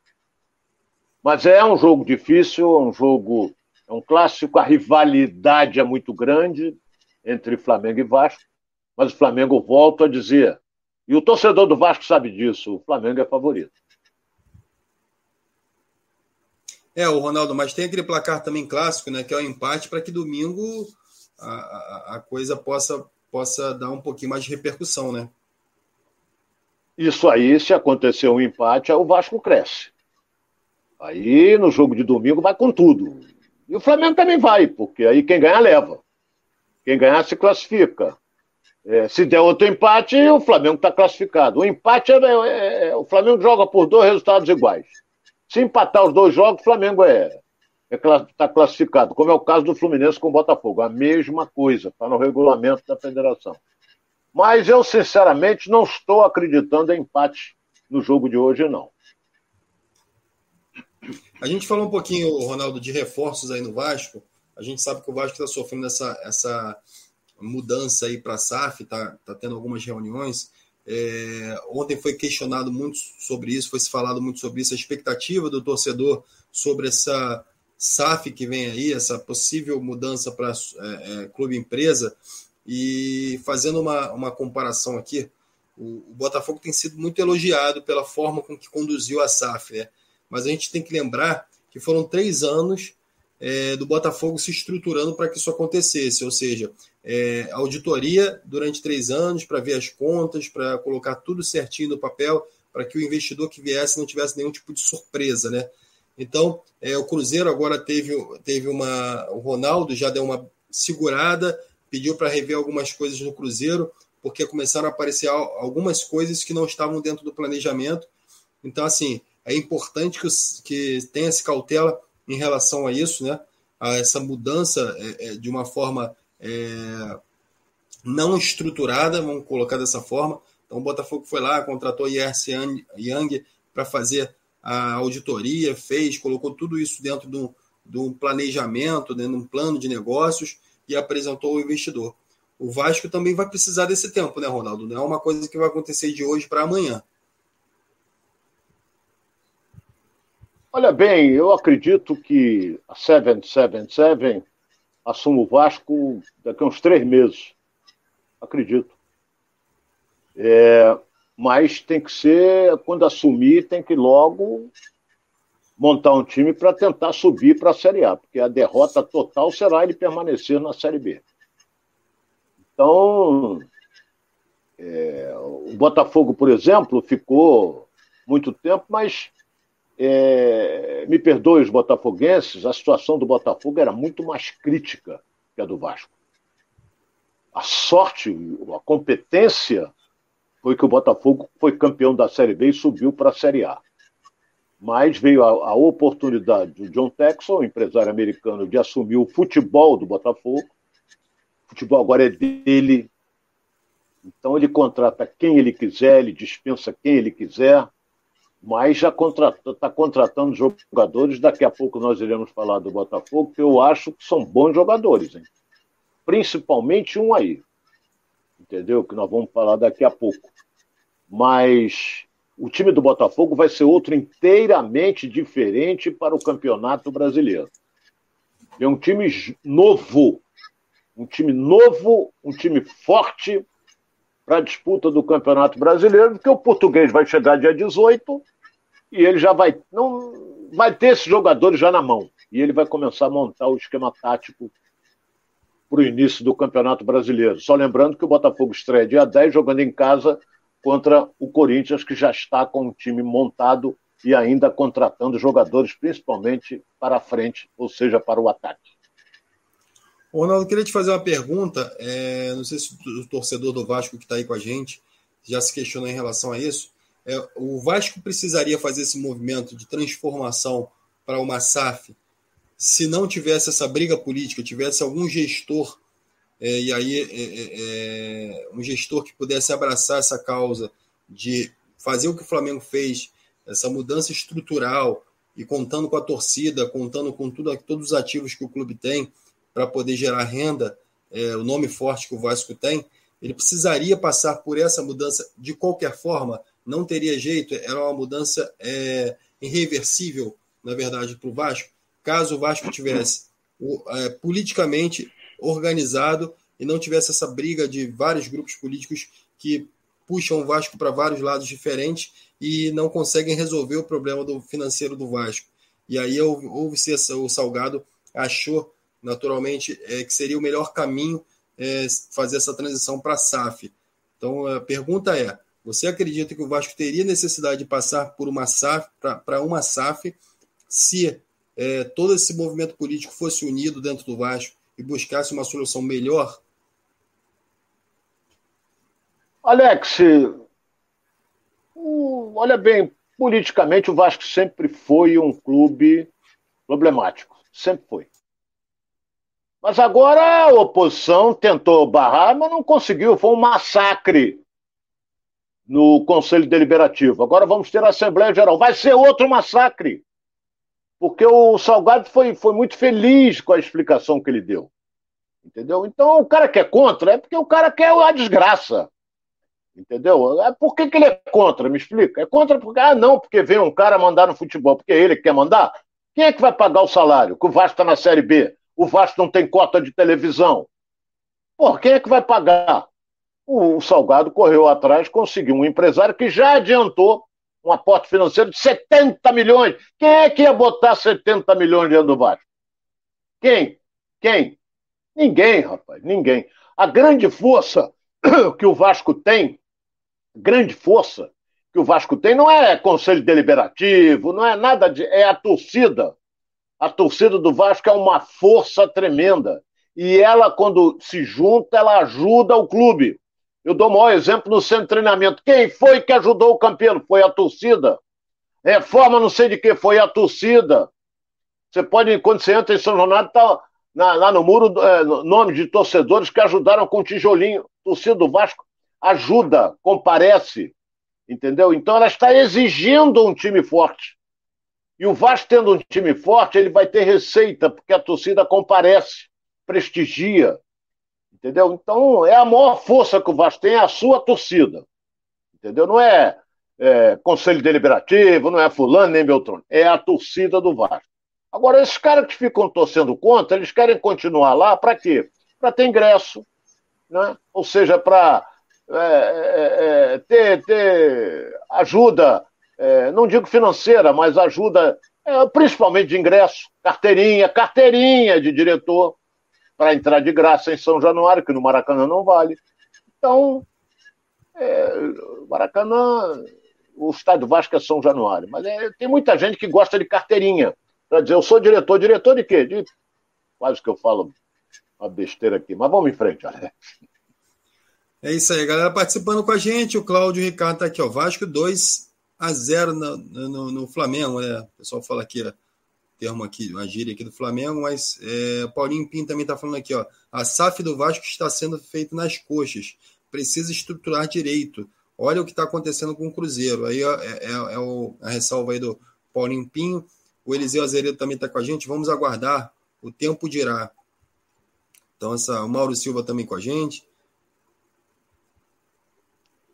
Mas é um jogo difícil, é um jogo, é um clássico, a rivalidade é muito grande entre Flamengo e Vasco, mas o Flamengo volta a dizer, e o torcedor do Vasco sabe disso, o Flamengo é favorito. É, o Ronaldo, mas tem aquele placar também clássico, né, que é o empate, para que domingo a, a, a, coisa possa, possa dar um pouquinho mais de repercussão, né? Isso aí, se acontecer um empate, o Vasco cresce. Aí no jogo de domingo vai com tudo. E o Flamengo também vai, porque aí quem ganha leva. Quem ganhar se classifica. É, se der outro empate, o Flamengo está classificado. O empate é, é, é, O Flamengo joga por dois resultados iguais. Se empatar os dois jogos, o Flamengo é está é, classificado, como é o caso do Fluminense com o Botafogo. A mesma coisa, está no regulamento da federação. Mas eu, sinceramente, não estou acreditando em empate no jogo de hoje, não. A gente falou um pouquinho, Ronaldo, de reforços aí no Vasco. A gente sabe que o Vasco está sofrendo essa, essa mudança aí para a SAF, está tá tendo algumas reuniões. É, ontem foi questionado muito sobre isso, foi se falado muito sobre isso, a expectativa do torcedor sobre essa SAF que vem aí, essa possível mudança para é, é, clube-empresa. E fazendo uma, uma comparação aqui, o, o, Botafogo tem sido muito elogiado pela forma com que conduziu a SAF, né? mas a gente tem que lembrar que foram três anos é, do Botafogo se estruturando para que isso acontecesse, ou seja, é, auditoria durante três anos para ver as contas, para colocar tudo certinho no papel, para que o investidor que viesse não tivesse nenhum tipo de surpresa, né? Então, é, o Cruzeiro agora teve, teve uma. O Ronaldo já deu uma segurada, pediu para rever algumas coisas no Cruzeiro, porque começaram a aparecer algumas coisas que não estavam dentro do planejamento. Então, assim, é importante que, que tenha essa cautela em relação a isso, né? a essa mudança é, é, de uma forma é, não estruturada, vamos colocar dessa forma. Então o Botafogo foi lá, contratou Yersi Yang para fazer a auditoria, fez, colocou tudo isso dentro de um, de um planejamento, dentro de um plano de negócios e apresentou ao investidor. O Vasco também vai precisar desse tempo, né, Ronaldo? Não é uma coisa que vai acontecer de hoje para amanhã. Olha bem, eu acredito que a 777 assuma o Vasco daqui a uns três meses. Acredito. É, mas tem que ser, quando assumir, tem que logo montar um time para tentar subir para a Série A, porque a derrota total será ele permanecer na Série B. Então, é, o Botafogo, por exemplo, ficou muito tempo, mas é, me perdoe os botafoguenses, a situação do Botafogo era muito mais crítica que a do Vasco. A sorte, a competência foi que o Botafogo foi campeão da Série B e subiu para a Série A. Mas veio a, a oportunidade do John Texel, empresário americano, de assumir o futebol do Botafogo. O futebol agora é dele. Então ele contrata quem ele quiser, ele dispensa quem ele quiser mas já está contratando jogadores. Daqui a pouco nós iremos falar do Botafogo, que eu acho que são bons jogadores, hein? principalmente um aí, entendeu? Que nós vamos falar daqui a pouco. Mas o time do Botafogo vai ser outro inteiramente diferente para o Campeonato Brasileiro. É um time novo, um time novo, um time forte, para a disputa do Campeonato Brasileiro, porque o português vai chegar dia 18 e ele já vai não vai ter esses jogadores já na mão e ele vai começar a montar o esquema tático para o início do Campeonato Brasileiro. Só lembrando que o Botafogo estreia dia 10 jogando em casa contra o Corinthians, que já está com o time montado e ainda contratando jogadores, principalmente para a frente, ou seja, para o ataque. Ronaldo, queria te fazer uma pergunta. É, não sei se o torcedor do Vasco que está aí com a gente já se questionou em relação a isso. É, o Vasco precisaria fazer esse movimento de transformação para uma SAF se não tivesse essa briga política, tivesse algum gestor, é, e aí é, é, é, um gestor que pudesse abraçar essa causa de fazer o que o Flamengo fez, essa mudança estrutural, e contando com a torcida, contando com tudo, todos os ativos que o clube tem, para poder gerar renda, é, o nome forte que o Vasco tem, ele precisaria passar por essa mudança de qualquer forma, não teria jeito, era uma mudança é, irreversível, na verdade, para o Vasco, caso o Vasco tivesse o, é, politicamente organizado e não tivesse essa briga de vários grupos políticos que puxam o Vasco para vários lados diferentes e não conseguem resolver o problema do financeiro do Vasco. E aí houve-se o Salgado achou naturalmente, é, que seria o melhor caminho é, fazer essa transição para a SAF. Então, a pergunta é: você acredita que o Vasco teria necessidade de passar por uma SAF para uma SAF se é, todo esse movimento político fosse unido dentro do Vasco e buscasse uma solução melhor? Alex, olha bem, politicamente o Vasco sempre foi um clube problemático, sempre foi. Mas agora a oposição tentou barrar, mas não conseguiu. Foi um massacre no Conselho Deliberativo. Agora vamos ter a Assembleia Geral. Vai ser outro massacre. Porque o Salgado foi, foi muito feliz com a explicação que ele deu. Entendeu? Então o cara que é contra é porque o cara quer a desgraça. Entendeu? É por que, que ele é contra? Me explica. É contra porque, ah, não, porque vem um cara mandar no futebol, porque é ele que quer mandar. Quem é que vai pagar o salário? Que o Vasco está na Série B o Vasco não tem cota de televisão. Por quem é que vai pagar? O Salgado correu atrás, conseguiu um empresário que já adiantou um aporte financeiro de 70 milhões. Quem é que ia botar 70 milhões dentro do Vasco? Quem? Quem? Ninguém, rapaz, ninguém. A grande força [clears throat] que o Vasco tem, grande força que o Vasco tem, não é conselho deliberativo, não é nada de. é a torcida a torcida do Vasco é uma força tremenda. E ela, quando se junta, ela ajuda o clube. Eu dou o maior exemplo no centro de treinamento. Quem foi que ajudou o campeão? Foi a torcida. reforma não sei de que, foi a torcida. Você pode, quando você entra em São Januário, tá lá no muro, é, nome de torcedores que ajudaram com tijolinho. Torcida do Vasco ajuda, comparece, entendeu? Então ela está exigindo um time forte. E o Vasco tendo um time forte, ele vai ter receita, porque a torcida comparece, prestigia, entendeu? Então é a maior força que o Vasco tem, é a sua torcida, entendeu? Não é, é conselho deliberativo, não é fulano nem Beltrano, é a torcida do Vasco. Agora, esses caras que ficam torcendo contra, eles querem continuar lá para quê? Para ter ingresso, né? ou seja, para é, é, é, ter, ter ajuda, é, não digo financeira, mas ajuda é, principalmente de ingresso, carteirinha, carteirinha de diretor, para entrar de graça em São Januário, que no Maracanã não vale. Então, é, Maracanã, o estádio Vasco é São Januário, mas tem muita gente que gosta de carteirinha para dizer, eu sou diretor. Diretor de quê? De... Quase que eu falo uma besteira aqui. Mas vamos em frente, Alex. É isso aí, galera participando com a gente. O Cláudio Ricardo tá aqui, ó. Vasco 2 a 0 no, no, no Flamengo, né? O pessoal fala aqui, ó, termo aqui, uma gíria aqui do Flamengo, mas é, Paulinho Pinto também tá falando aqui, ó. A SAF do Vasco está sendo feita nas coxas. Precisa estruturar direito. Olha o que está acontecendo com o Cruzeiro. Aí ó, é, é, é o, a ressalva aí do Paulinho Pinho. O Eliseu Azeredo também está com a gente. Vamos aguardar. O tempo dirá. Então, essa, o Mauro Silva também com a gente.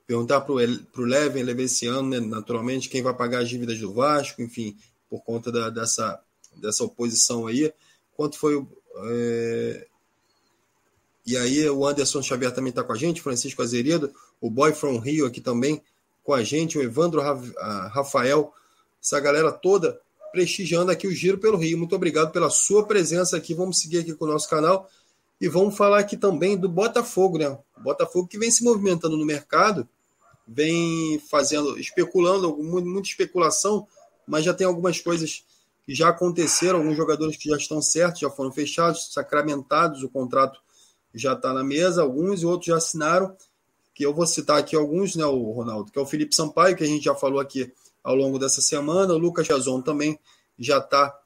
Perguntar para o Leven, Leveciano, né, naturalmente, quem vai pagar as dívidas do Vasco, enfim, por conta da, dessa, dessa oposição aí. Quanto foi o. É... E aí, o Anderson Xavier também está com a gente, Francisco Azeredo, o Boy from Rio aqui também com a gente, o Evandro Rafael, essa galera toda prestigiando aqui o Giro pelo Rio. Muito obrigado pela sua presença aqui. Vamos seguir aqui com o nosso canal e vamos falar aqui também do Botafogo, né? O Botafogo que vem se movimentando no mercado, vem fazendo, especulando, muita especulação, mas já tem algumas coisas que já aconteceram, alguns jogadores que já estão certos, já foram fechados, sacramentados, o contrato já está na mesa, alguns e outros já assinaram, que eu vou citar aqui alguns, né, o Ronaldo, que é o Felipe Sampaio, que a gente já falou aqui ao longo dessa semana. O Lucas Jazon também já está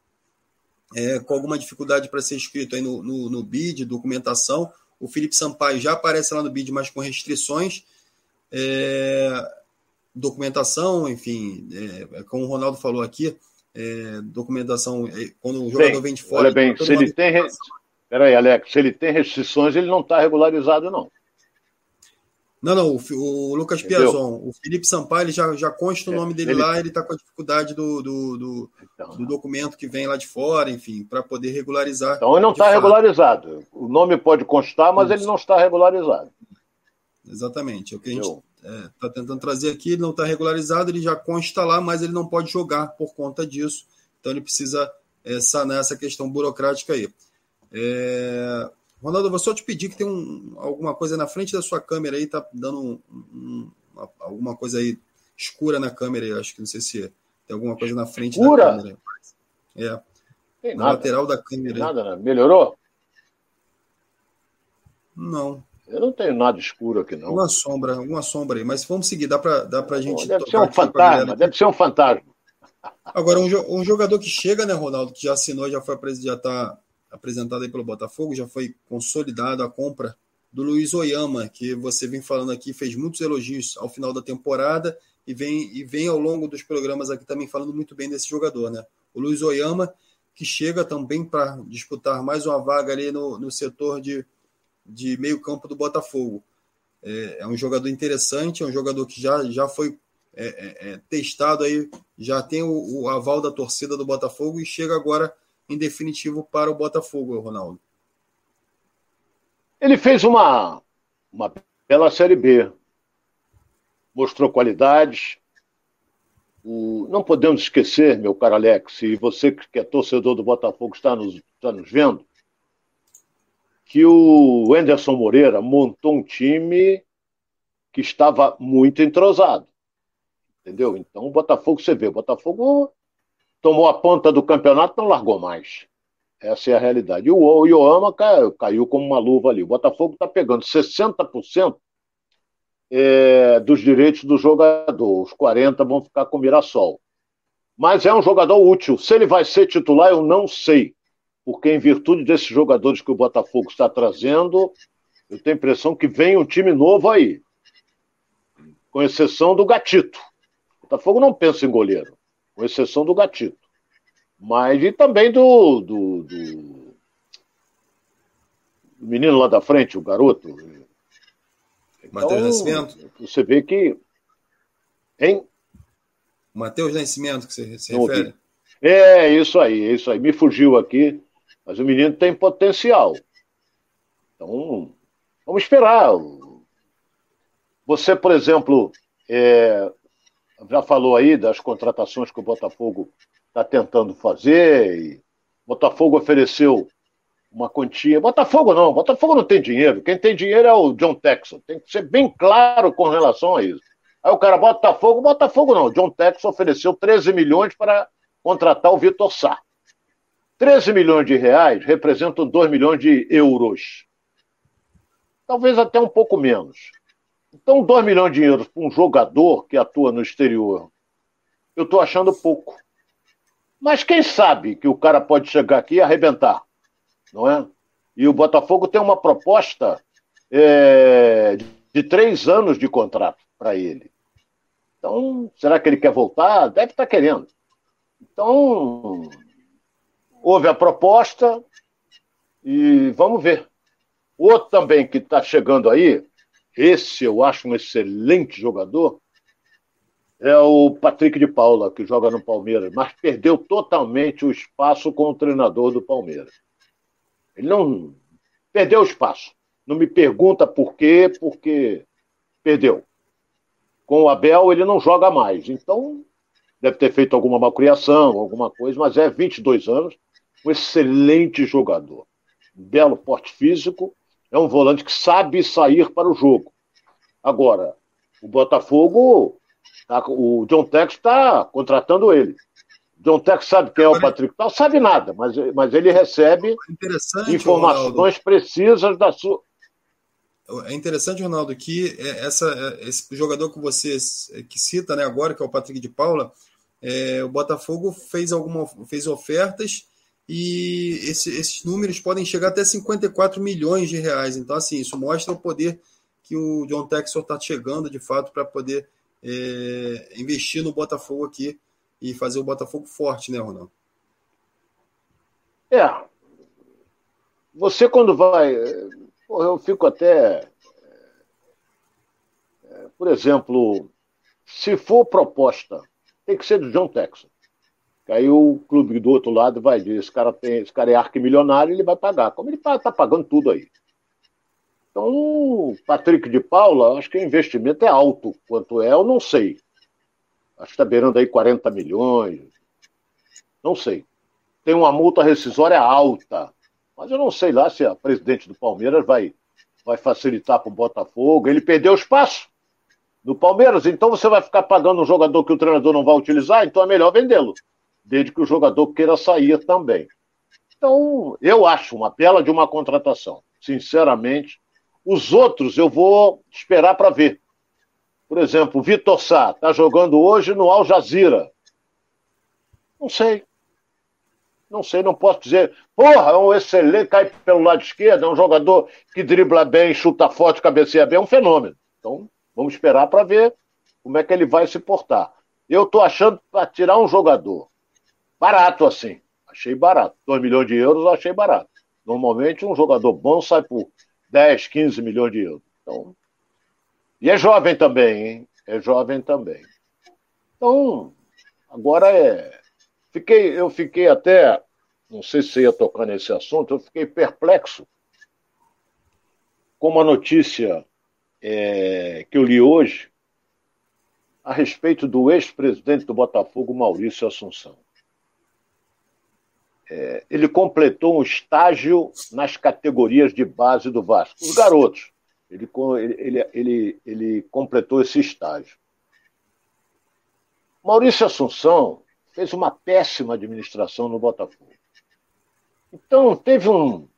é, com alguma dificuldade para ser inscrito aí no, no, no, BID, documentação. O Felipe Sampaio já aparece lá no BID, mas com restrições. É, documentação, enfim, é, como o Ronaldo falou aqui, é, documentação, é, quando o jogador bem, vem de fora. Olha bem, se ele tem. Peraí, Alex, se ele tem restrições, ele não está regularizado, não. Não, não, o, o Lucas Piazon, o Felipe Sampaio já, já consta o nome dele ele... lá, ele está com a dificuldade do, do, do, então, do, documento que vem lá de fora, enfim, para poder regularizar. Então ele não está regularizado. O nome pode constar, mas Isso. ele não está regularizado. Exatamente. É o que a gente está é, tentando trazer aqui, ele não está regularizado, ele já consta lá, mas ele não pode jogar por conta disso. Então ele precisa é, sanar essa questão burocrática aí. É, Ronaldo, vou só te pedir que tem um, alguma coisa na frente da sua câmera aí, tá dando um, um, uma, alguma coisa aí escura na câmera aí, acho que não sei se tem alguma coisa na frente escura? da câmera. É. Tem na nada. lateral da câmera. Tem nada, né? Melhorou? Não. Eu não tenho nada escuro aqui, não. Uma sombra, alguma sombra aí, mas vamos seguir, dá para dá pra gente. Deve ser um fantasma, deve ser um fantasma. Agora, um, um, jogador que chega, né, Ronaldo, que já assinou, já foi já está apresentado aí pelo Botafogo, já foi consolidado a compra do Luiz Oyama, que você vem falando aqui, fez muitos elogios ao final da temporada e vem, e vem ao longo dos programas aqui também falando muito bem desse jogador, né? O Luiz Oyama, que chega também para disputar mais uma vaga ali no, no setor de, de meio campo do Botafogo. É, é, um jogador interessante, é um jogador que já, já foi é, é, é testado aí, já tem o, o aval da torcida do Botafogo e chega agora em definitivo para o Botafogo, Ronaldo? Ele fez uma, uma bela Série B. Mostrou qualidades. O, não podemos esquecer, meu caro Alex, e você que é torcedor do Botafogo está nos, está nos vendo, que o Anderson Moreira montou um time que estava muito entrosado. Entendeu? Então o Botafogo, você vê, o Botafogo tomou a ponta do campeonato, não largou mais. Essa é a realidade. E o Ioama caiu, caiu como uma luva ali. O Botafogo está pegando 60% é, dos direitos do jogador. Os 40% vão ficar com o Mirassol. Mas é um jogador útil. Se ele vai ser titular, eu não sei. Porque, em virtude desses jogadores que o Botafogo está trazendo, eu tenho a impressão que vem um time novo aí. Com exceção do Gatito. O Botafogo não pensa em goleiro. Com exceção do Gatito. Mas e também do, do, do menino lá da frente, o garoto. Então, Matheus Nascimento? Você vê que. Hein? Matheus Nascimento, que você se refere? É, isso aí, é isso aí. Me fugiu aqui, mas o menino tem potencial. Então, vamos esperar. Você, por exemplo, é, já falou aí das contratações que o Botafogo está tentando fazer. E Botafogo ofereceu uma quantia. Botafogo não, Botafogo não tem dinheiro. Quem tem dinheiro é o John Texon. Tem que ser bem claro com relação a isso. Aí o cara Botafogo, Botafogo não. John Texon ofereceu 13 milhões para contratar o Vitor Sá. 13 milhões de reais representam 2 milhões de euros. Talvez até um pouco menos. Então, 2 milhões de euros para um jogador que atua no exterior, eu estou achando pouco. Mas quem sabe que o cara pode chegar aqui e arrebentar, não é? E o Botafogo tem uma proposta é, de três anos de contrato para ele. Então, será que ele quer voltar? Deve estar tá querendo. Então, houve a proposta e vamos ver. Outro também que está chegando aí, esse eu acho um excelente jogador, é o Patrick de Paula, que joga no Palmeiras, mas perdeu totalmente o espaço com o treinador do Palmeiras. Ele não perdeu o espaço. Não me pergunta por quê, porque perdeu. Com o Abel, ele não joga mais. Então, deve ter feito alguma malcriação, alguma coisa, mas é 22 anos, um excelente jogador. belo porte físico, é um volante que sabe sair para o jogo. Agora, o Botafogo Tá, o John Tex está contratando ele. John Tex sabe quem é o Patrick Tal? Sabe nada, mas, mas ele recebe informações Ronaldo. precisas da sua. É interessante, Ronaldo, que é, essa, é, esse jogador que você que cita né, agora, que é o Patrick de Paula, é, o Botafogo fez, alguma, fez ofertas e esse, esses números podem chegar até 54 milhões de reais. Então, assim, isso mostra o poder que o John Texor está chegando de fato para poder é, investir no Botafogo aqui e fazer o Botafogo forte, né, Ronaldo? É. Você quando vai. Eu fico até. É, por exemplo, se for proposta, tem que ser do John Texas. Aí o clube do outro lado vai dizer, esse cara, tem, esse cara é arquimilionário, ele vai pagar. Como ele está pagando tudo aí. Então, o Patrick de Paula, acho que o investimento é alto. Quanto é, eu não sei. Acho que está beirando aí 40 milhões. Não sei. Tem uma multa rescisória alta. Mas eu não sei lá se a presidente do Palmeiras vai, vai facilitar para o Botafogo. Ele perdeu espaço no Palmeiras, então você vai ficar pagando um jogador que o treinador não vai utilizar, então é melhor vendê-lo, desde que o jogador queira sair também. Então, eu acho uma bela de uma contratação. Sinceramente, os outros eu vou esperar para ver. Por exemplo, o Vitor Sá está jogando hoje no Al Jazeera. Não sei. Não sei, não posso dizer. Porra, é um excelente, cai pelo lado esquerdo, é um jogador que dribla bem, chuta forte, cabeceia bem, é um fenômeno. Então, vamos esperar para ver como é que ele vai se portar. Eu estou achando para tirar um jogador barato assim. Achei barato. 2 milhões de euros eu achei barato. Normalmente um jogador bom sai por 10, 15 milhões de euros. Então, e é jovem também, hein? É jovem também. Então, agora é. Fiquei, eu fiquei até, não sei se ia tocar nesse assunto, eu fiquei perplexo com uma notícia é, que eu li hoje a respeito do ex-presidente do Botafogo, Maurício Assunção é, ele completou um estágio nas categorias de base do Vasco. Os garotos. Ele, ele, ele, ele completou esse estágio. Maurício Assunção fez uma péssima administração no Botafogo. Então, teve um.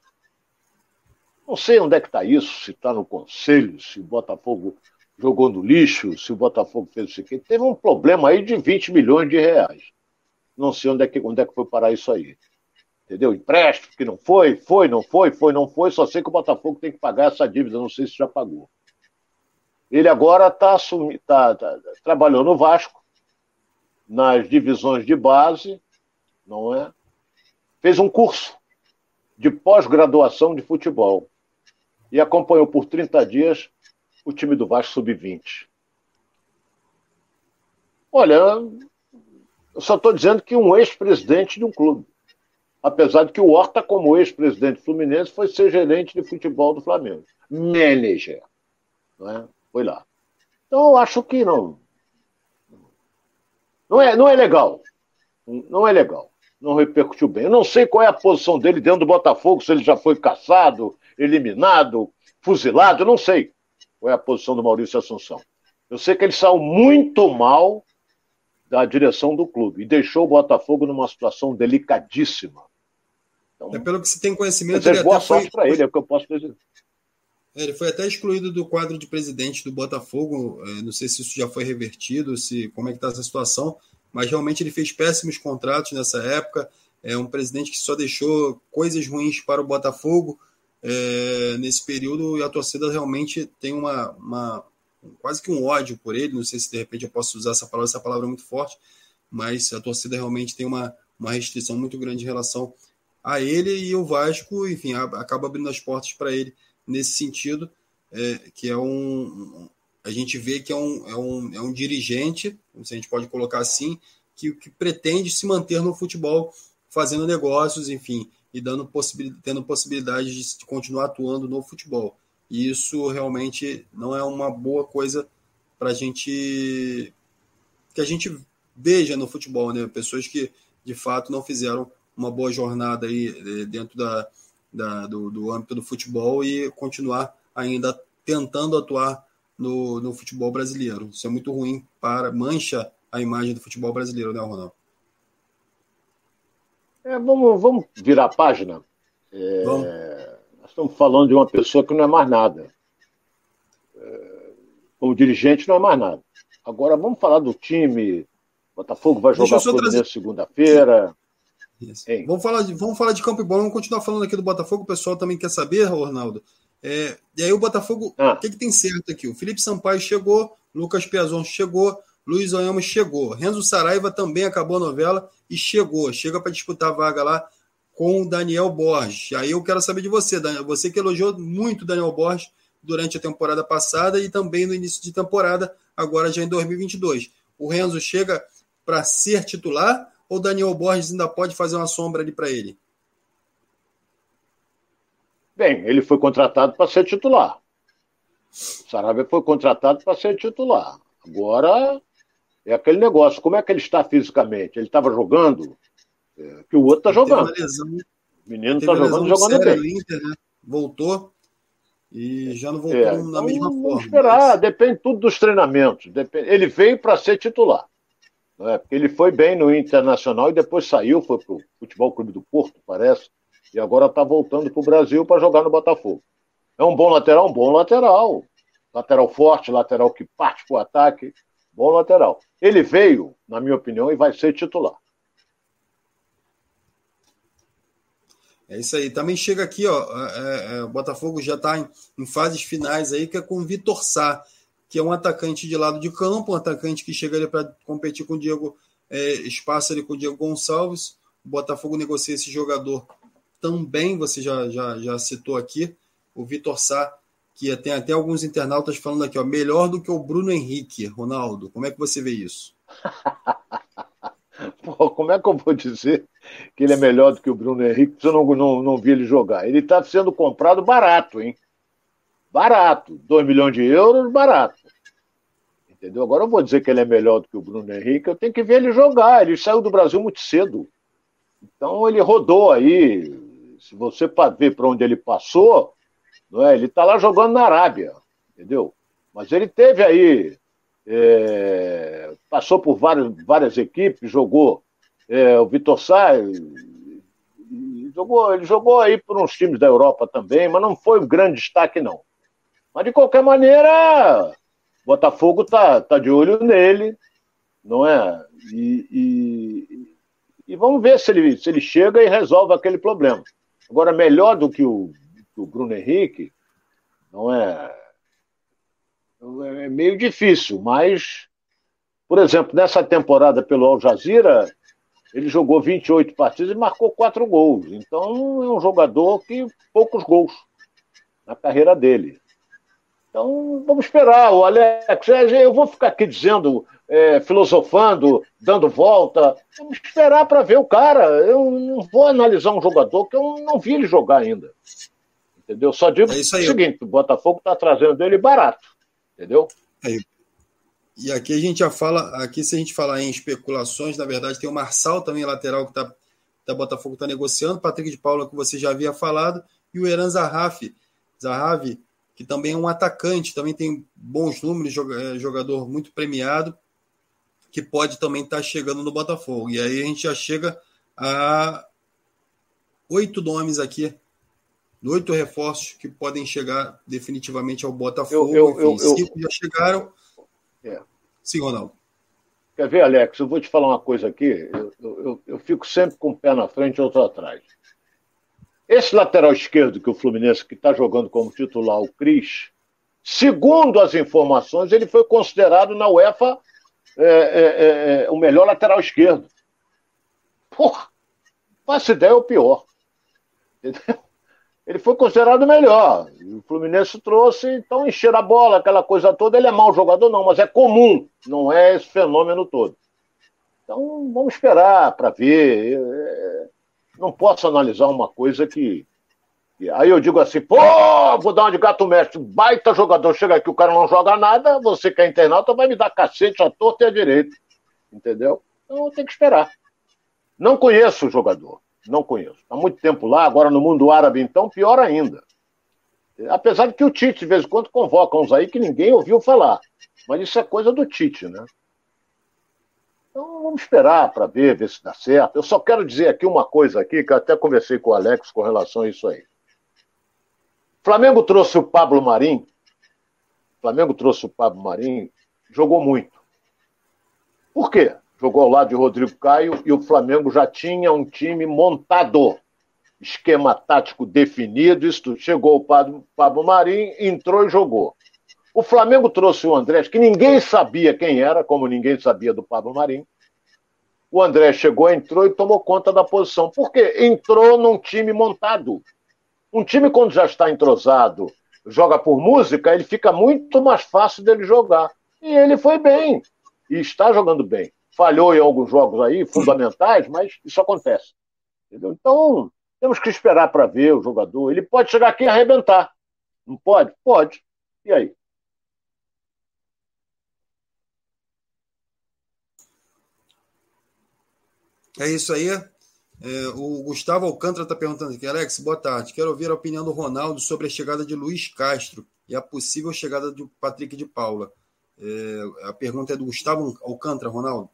Não sei onde é que está isso, se está no conselho, se o Botafogo jogou no lixo, se o Botafogo fez isso aqui. Teve um problema aí de 20 milhões de reais. não sei onde é que, onde é que foi parar isso aí. Entendeu? Empréstimo que não foi, foi, não foi, foi, não foi. Só sei que o Botafogo tem que pagar essa dívida, não sei se já pagou. Ele agora está tá, tá, trabalhou no Vasco, nas divisões de base, não é? Fez um curso de pós-graduação de futebol e acompanhou por 30 dias o time do Vasco Sub-20. Olha, eu só estou dizendo que um ex-presidente de um clube. Apesar de que o Horta, como ex-presidente fluminense, foi ser gerente de futebol do Flamengo. Manager. Não é? Foi lá. Então eu acho que não. Não é, não é legal. Não é legal. Não repercutiu bem. Eu não sei qual é a posição dele dentro do Botafogo, se ele já foi caçado, eliminado, fuzilado, eu não sei qual é a posição do Maurício Assunção. Eu sei que ele saiu muito mal da direção do clube e deixou o Botafogo numa situação delicadíssima. Então, é pelo que se tem conhecimento. Ele boa sorte para ele, é o que eu posso dizer. É, ele foi até excluído do quadro de presidente do Botafogo. É, não sei se isso já foi revertido, se como é que está essa situação, mas realmente ele fez péssimos contratos nessa época. É um presidente que só deixou coisas ruins para o Botafogo é, nesse período e a torcida realmente tem uma, uma, quase que um ódio por ele. Não sei se de repente eu posso usar essa palavra, essa palavra é muito forte, mas a torcida realmente tem uma, uma restrição muito grande em relação a ele e o Vasco, enfim, acaba abrindo as portas para ele nesse sentido, é, que é um. A gente vê que é um, é um, é um dirigente, se a gente pode colocar assim, que, que pretende se manter no futebol, fazendo negócios, enfim, e dando possibil, tendo possibilidade de continuar atuando no futebol. E isso realmente não é uma boa coisa para a gente que a gente veja no futebol, né? Pessoas que de fato não fizeram uma boa jornada aí eh, dentro da, da, do, do âmbito do futebol e continuar ainda tentando atuar no, no futebol brasileiro. Isso é muito ruim para mancha a imagem do futebol brasileiro, né, Ronaldo? É, vamos, vamos virar a página. É, vamos. Nós estamos falando de uma pessoa que não é mais nada. É, como dirigente, não é mais nada. Agora, vamos falar do time. Botafogo vai jogar Fluminense trazer... segunda-feira. Vamos falar, de, vamos falar de campo e bola, vamos continuar falando aqui do Botafogo, o pessoal também quer saber, Ronaldo. É, e aí o Botafogo, ah. o que, que tem certo aqui? O Felipe Sampaio chegou, Lucas Piazon chegou, Luiz Oyama chegou, Renzo Saraiva também acabou a novela e chegou, chega para disputar a vaga lá com o Daniel Borges. Aí eu quero saber de você, Daniel, você que elogiou muito o Daniel Borges durante a temporada passada e também no início de temporada, agora já em 2022. O Renzo chega para ser titular ou Daniel Borges ainda pode fazer uma sombra ali para ele? Bem, ele foi contratado para ser titular. O Sarabia foi contratado para ser titular. Agora é aquele negócio. Como é que ele está fisicamente? Ele estava jogando? É, que o outro está jogando. Lesão, o menino está jogando, jogando bem. Inter, né? Voltou e já não voltou é, na então, mesma forma. Vamos esperar, mas... depende tudo dos treinamentos. Depende... Ele veio para ser titular. É? Porque ele foi bem no Internacional e depois saiu, foi para o Futebol Clube do Porto, parece, e agora está voltando para o Brasil para jogar no Botafogo. É um bom lateral, um bom lateral. Lateral forte, lateral que parte para o ataque, bom lateral. Ele veio, na minha opinião, e vai ser titular. É isso aí. Também chega aqui, ó. É, é, o Botafogo já está em, em, fases finais aí, que é com o Vitor Sá que é um atacante de lado de campo, um atacante que chega ali para competir com o Diego, é, espaço ali com o Diego Gonçalves. O Botafogo negocia esse jogador também, você já, já, já citou aqui, o Vitor Sá, que tem até alguns internautas falando aqui, ó, melhor do que o Bruno Henrique, Ronaldo. Como é que você vê isso? [laughs] Pô, como é que eu vou dizer que ele é melhor do que o Bruno Henrique se eu não, não, não vi ele jogar? Ele está sendo comprado barato, hein? Barato. 2 milhões de euros, barato. Entendeu? Agora eu vou dizer que ele é melhor do que o Bruno Henrique, eu tenho que ver ele jogar. Ele saiu do Brasil muito cedo. Então ele rodou aí. Se você ver para onde ele passou, não é? ele está lá jogando na Arábia, entendeu? Mas ele teve aí, é, passou por várias, várias equipes, jogou é, o Vitor Sá, jogou, ele jogou aí por uns times da Europa também, mas não foi um grande destaque, não. Mas de qualquer maneira, Botafogo tá, tá de olho nele, não é? E, e, E vamos ver se ele, se ele chega e resolve aquele problema. Agora, melhor do que o, o Bruno Henrique, não é. É meio difícil, mas, por exemplo, nessa temporada pelo Al Jazeera, ele jogou 28 partidas e marcou 4 gols. Então, é um jogador que poucos gols na carreira dele. Então, vamos esperar. O Alex, eu vou ficar aqui dizendo, é, filosofando, dando volta. Vamos esperar para ver o cara. Eu não vou analisar um jogador que eu não vi ele jogar ainda. Entendeu? Só digo é o seguinte: o Botafogo está trazendo ele barato. Entendeu? É. E aqui a gente já fala, aqui se a gente falar em especulações, na verdade tem o Marçal também, lateral, que tá, tá Botafogo está negociando, Patrick de Paula, que você já havia falado, e o Eran Zahafi, Zahavi, que também é um atacante, também tem bons números, é, jogador muito premiado, que pode também estar tá chegando no Botafogo. E aí a gente já chega a oito nomes aqui, oito reforços que podem chegar definitivamente ao Botafogo. Eu, eu, Enfim, eu, cinco já chegaram. É. Sim, Ronaldo. Quer ver, Alex? Eu vou te falar uma coisa aqui. Eu, eu, eu fico sempre com o pé na frente e outro atrás. Esse lateral esquerdo que o Fluminense, que está jogando como titular, o Cris, segundo as informações, ele foi considerado na UEFA é, é, é, é o melhor lateral esquerdo. Porra, faço ideia é o pior. Entendeu? Ele foi considerado melhor. O Fluminense trouxe, então encher a bola, aquela coisa toda. Ele é mau jogador, não, mas é comum, não é esse fenômeno todo. Então vamos esperar para ver. É, não posso analisar uma coisa que. Aí eu digo assim, pô, vou dar uma de gato mestre, baita jogador, chega aqui, o cara não joga nada, você que é internauta vai me dar cacete a torta e a direito. Entendeu? Então tem que esperar. Não conheço o jogador, não conheço. Há muito tempo lá, agora no mundo árabe, então, pior ainda. Apesar de que o Tite, de vez em quando, convoca uns aí que ninguém ouviu falar. Mas isso é coisa do Tite, né? Então vamos esperar para ver, ver se dá certo. Eu só quero dizer aqui uma coisa aqui, que eu até conversei com o Alex com relação a isso aí. Flamengo trouxe o Pablo Marim. Flamengo trouxe o Pablo Marim, jogou muito. Por quê? Jogou ao lado de Rodrigo Caio e o Flamengo já tinha um time montado, esquema tático definido. Isso chegou o Pablo, Pablo Marim, entrou e jogou. O Flamengo trouxe o André, que ninguém sabia quem era, como ninguém sabia do Pablo Marim. O André chegou, entrou e tomou conta da posição. Por quê? Entrou num time montado. Um time, quando já está entrosado, joga por música, ele fica muito mais fácil dele jogar. E ele foi bem. E está jogando bem. Falhou em alguns jogos aí, fundamentais, mas isso acontece. Entendeu? Então, temos que esperar para ver o jogador. Ele pode chegar aqui e arrebentar. Não pode? Pode. E aí? É isso aí. É, o Gustavo Alcântara está perguntando aqui, Alex, boa tarde. Quero ouvir a opinião do Ronaldo sobre a chegada de Luiz Castro e a possível chegada de Patrick de Paula. É, a pergunta é do Gustavo Alcântara, Ronaldo.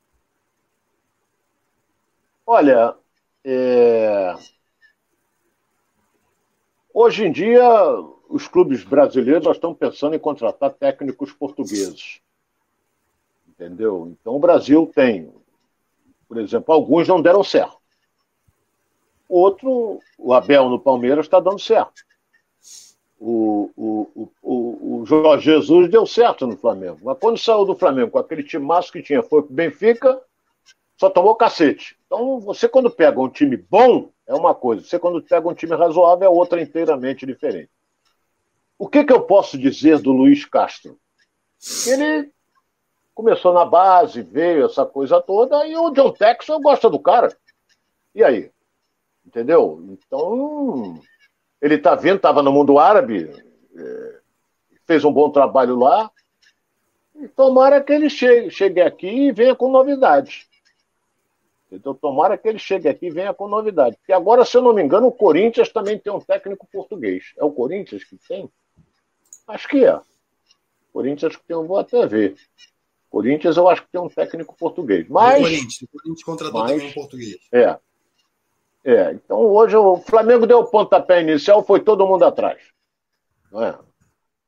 Olha, é... hoje em dia os clubes brasileiros estão pensando em contratar técnicos portugueses. Entendeu? Então o Brasil tem por exemplo, alguns não deram certo. Outro, o Abel no Palmeiras está dando certo. O, o, o, o, Jorge Jesus deu certo no Flamengo. Mas quando saiu do Flamengo com aquele time massa que tinha, foi pro Benfica, só tomou cacete. Então, você quando pega um time bom, é uma coisa. Você quando pega um time razoável, é outra inteiramente diferente. O que, que eu posso dizer do Luiz Castro? Ele começou na base, veio essa coisa toda, e o John Texas gosta do cara. E aí? Entendeu? Então, ele tá vendo, estava no mundo árabe, é, fez um bom trabalho lá, e tomara que ele chegue, chegue aqui e venha com novidades. Então, tomara que ele chegue aqui e venha com novidade. Porque agora, se eu não me engano, o Corinthians também tem um técnico português. É o Corinthians que tem? Acho que é. Corinthians que tem, eu vou até ver. Corinthians, eu acho que tem um técnico português. Mas, o Corinthians, o Corinthians contratou mas, também um português. É. É, então hoje o Flamengo deu o pontapé inicial, foi todo mundo atrás. Não é?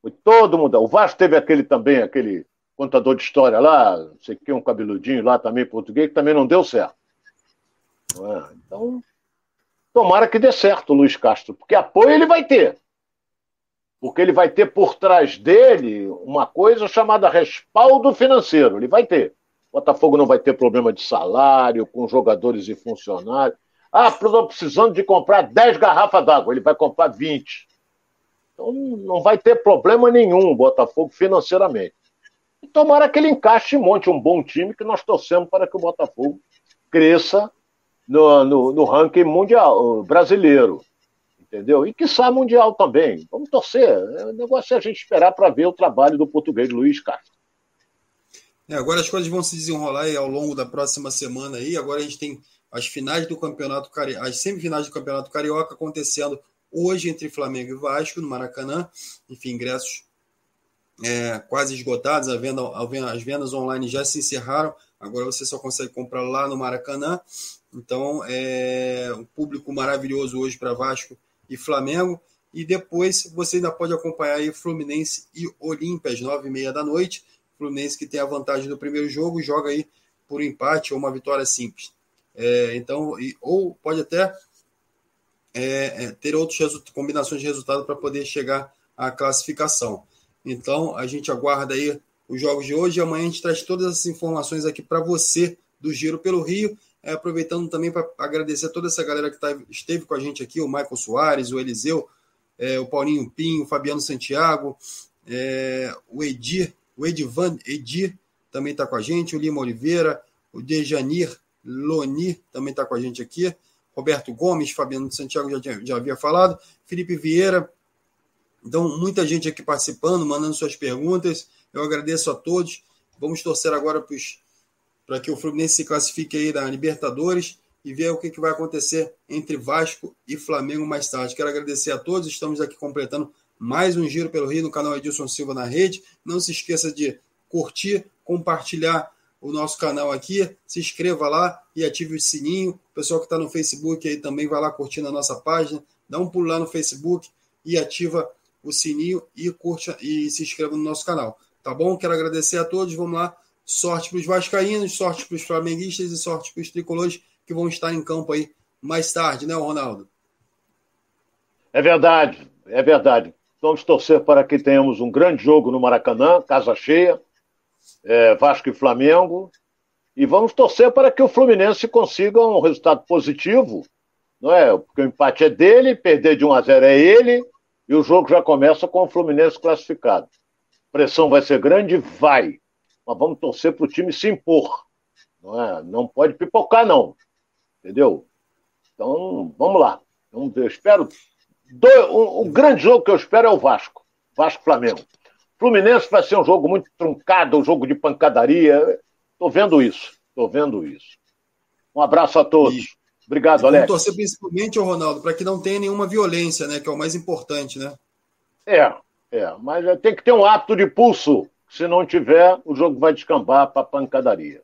Foi todo mundo. O Vasco teve aquele também, aquele contador de história lá, sei que um cabeludinho lá também português, que também não deu certo. É? Então, tomara que dê certo o Luiz Castro, porque apoio ele vai ter. Porque ele vai ter por trás dele uma coisa chamada respaldo financeiro. Ele vai ter. O Botafogo não vai ter problema de salário com jogadores e funcionários. Ah, estou precisando de comprar 10 garrafas d'água. Ele vai comprar 20. Então não vai ter problema nenhum o Botafogo financeiramente. E tomara que ele encaixe e monte um bom time que nós torcemos para que o Botafogo cresça no, no, no ranking mundial brasileiro. Entendeu? E que sai mundial também. Vamos torcer. O negócio é a gente esperar para ver o trabalho do português Luiz Castro. É, agora as coisas vão se desenrolar ao longo da próxima semana aí. Agora a gente tem as finais do campeonato as semifinais do campeonato carioca acontecendo hoje entre Flamengo e Vasco no Maracanã. Enfim, ingressos é, quase esgotados, venda, as vendas online já se encerraram. Agora você só consegue comprar lá no Maracanã. Então, é um público maravilhoso hoje para Vasco e Flamengo. E depois você ainda pode acompanhar aí Fluminense e Olímpia às nove e meia da noite. Fluminense que tem a vantagem do primeiro jogo, joga aí por empate ou uma vitória simples. É, então, e, ou pode até é, é, ter outras combinações de resultado para poder chegar à classificação. Então, a gente aguarda aí os jogos de hoje amanhã a gente traz todas essas informações aqui para você do Giro pelo Rio. É, aproveitando também para agradecer a toda essa galera que tá, esteve com a gente aqui, o Michael Soares, o Eliseu, é, o Paulinho Pinho, o Fabiano Santiago, é, o Edir, o Edivan Edir também está com a gente, o Lima Oliveira, o Dejanir Loni também está com a gente aqui, Roberto Gomes, Fabiano Santiago já, já havia falado, Felipe Vieira. Então, muita gente aqui participando, mandando suas perguntas. Eu agradeço a todos. Vamos torcer agora para que o Fluminense se classifique aí da Libertadores e ver o que, que vai acontecer entre Vasco e Flamengo mais tarde. Quero agradecer a todos. Estamos aqui completando mais um Giro pelo Rio no canal Edilson Silva na rede. Não se esqueça de curtir, compartilhar o nosso canal aqui, se inscreva lá e ative o sininho. O pessoal que está no Facebook aí também vai lá curtindo a nossa página, dá um pulo lá no Facebook e ativa o sininho e curte e se inscreva no nosso canal. Tá bom? Quero agradecer a todos. Vamos lá. Sorte para os vascaínos, sorte para os flamenguistas e sorte para os tricolores que vão estar em campo aí mais tarde, né, Ronaldo? É verdade, é verdade. Vamos torcer para que tenhamos um grande jogo no Maracanã, casa cheia, é, Vasco e Flamengo, e vamos torcer para que o Fluminense consiga um resultado positivo, não é? Porque o empate é dele, perder de 1 a 0 é ele, e o jogo já começa com o Fluminense classificado. Pressão vai ser grande? Vai. Mas vamos torcer para o time se impor. Não, é? não pode pipocar, não. Entendeu? Então, vamos lá. Vamos ver. Eu espero o, o, grande jogo que eu espero é o Vasco. Vasco-Flamengo. Fluminense vai ser um jogo muito truncado, um jogo de pancadaria. Estou vendo isso. Estou vendo isso. Um abraço a todos. E, Obrigado, Alex. Vamos torcer principalmente, Ronaldo, para que não tenha nenhuma violência, né? Que é o mais importante, né? É, é. Mas tem que ter um ato de pulso. Se não tiver, o jogo vai descambar para pancadaria.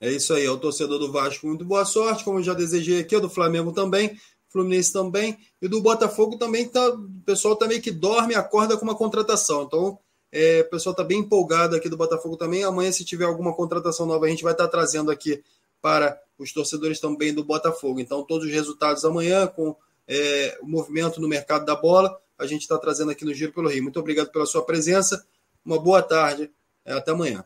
É isso aí, é o torcedor do Vasco, muito boa sorte, como eu já desejei aqui, o do Flamengo também. Fluminense também, e do Botafogo também tá, o pessoal também que dorme e acorda com uma contratação. Então, é, o pessoal está bem empolgado aqui do Botafogo também. Amanhã, se tiver alguma contratação nova, a gente vai estar tá trazendo aqui para os torcedores também do Botafogo. Então, todos os resultados amanhã, com é, o movimento no mercado da bola, a gente está trazendo aqui no Giro pelo Rio. Muito obrigado pela sua presença. Uma boa tarde. É, até amanhã.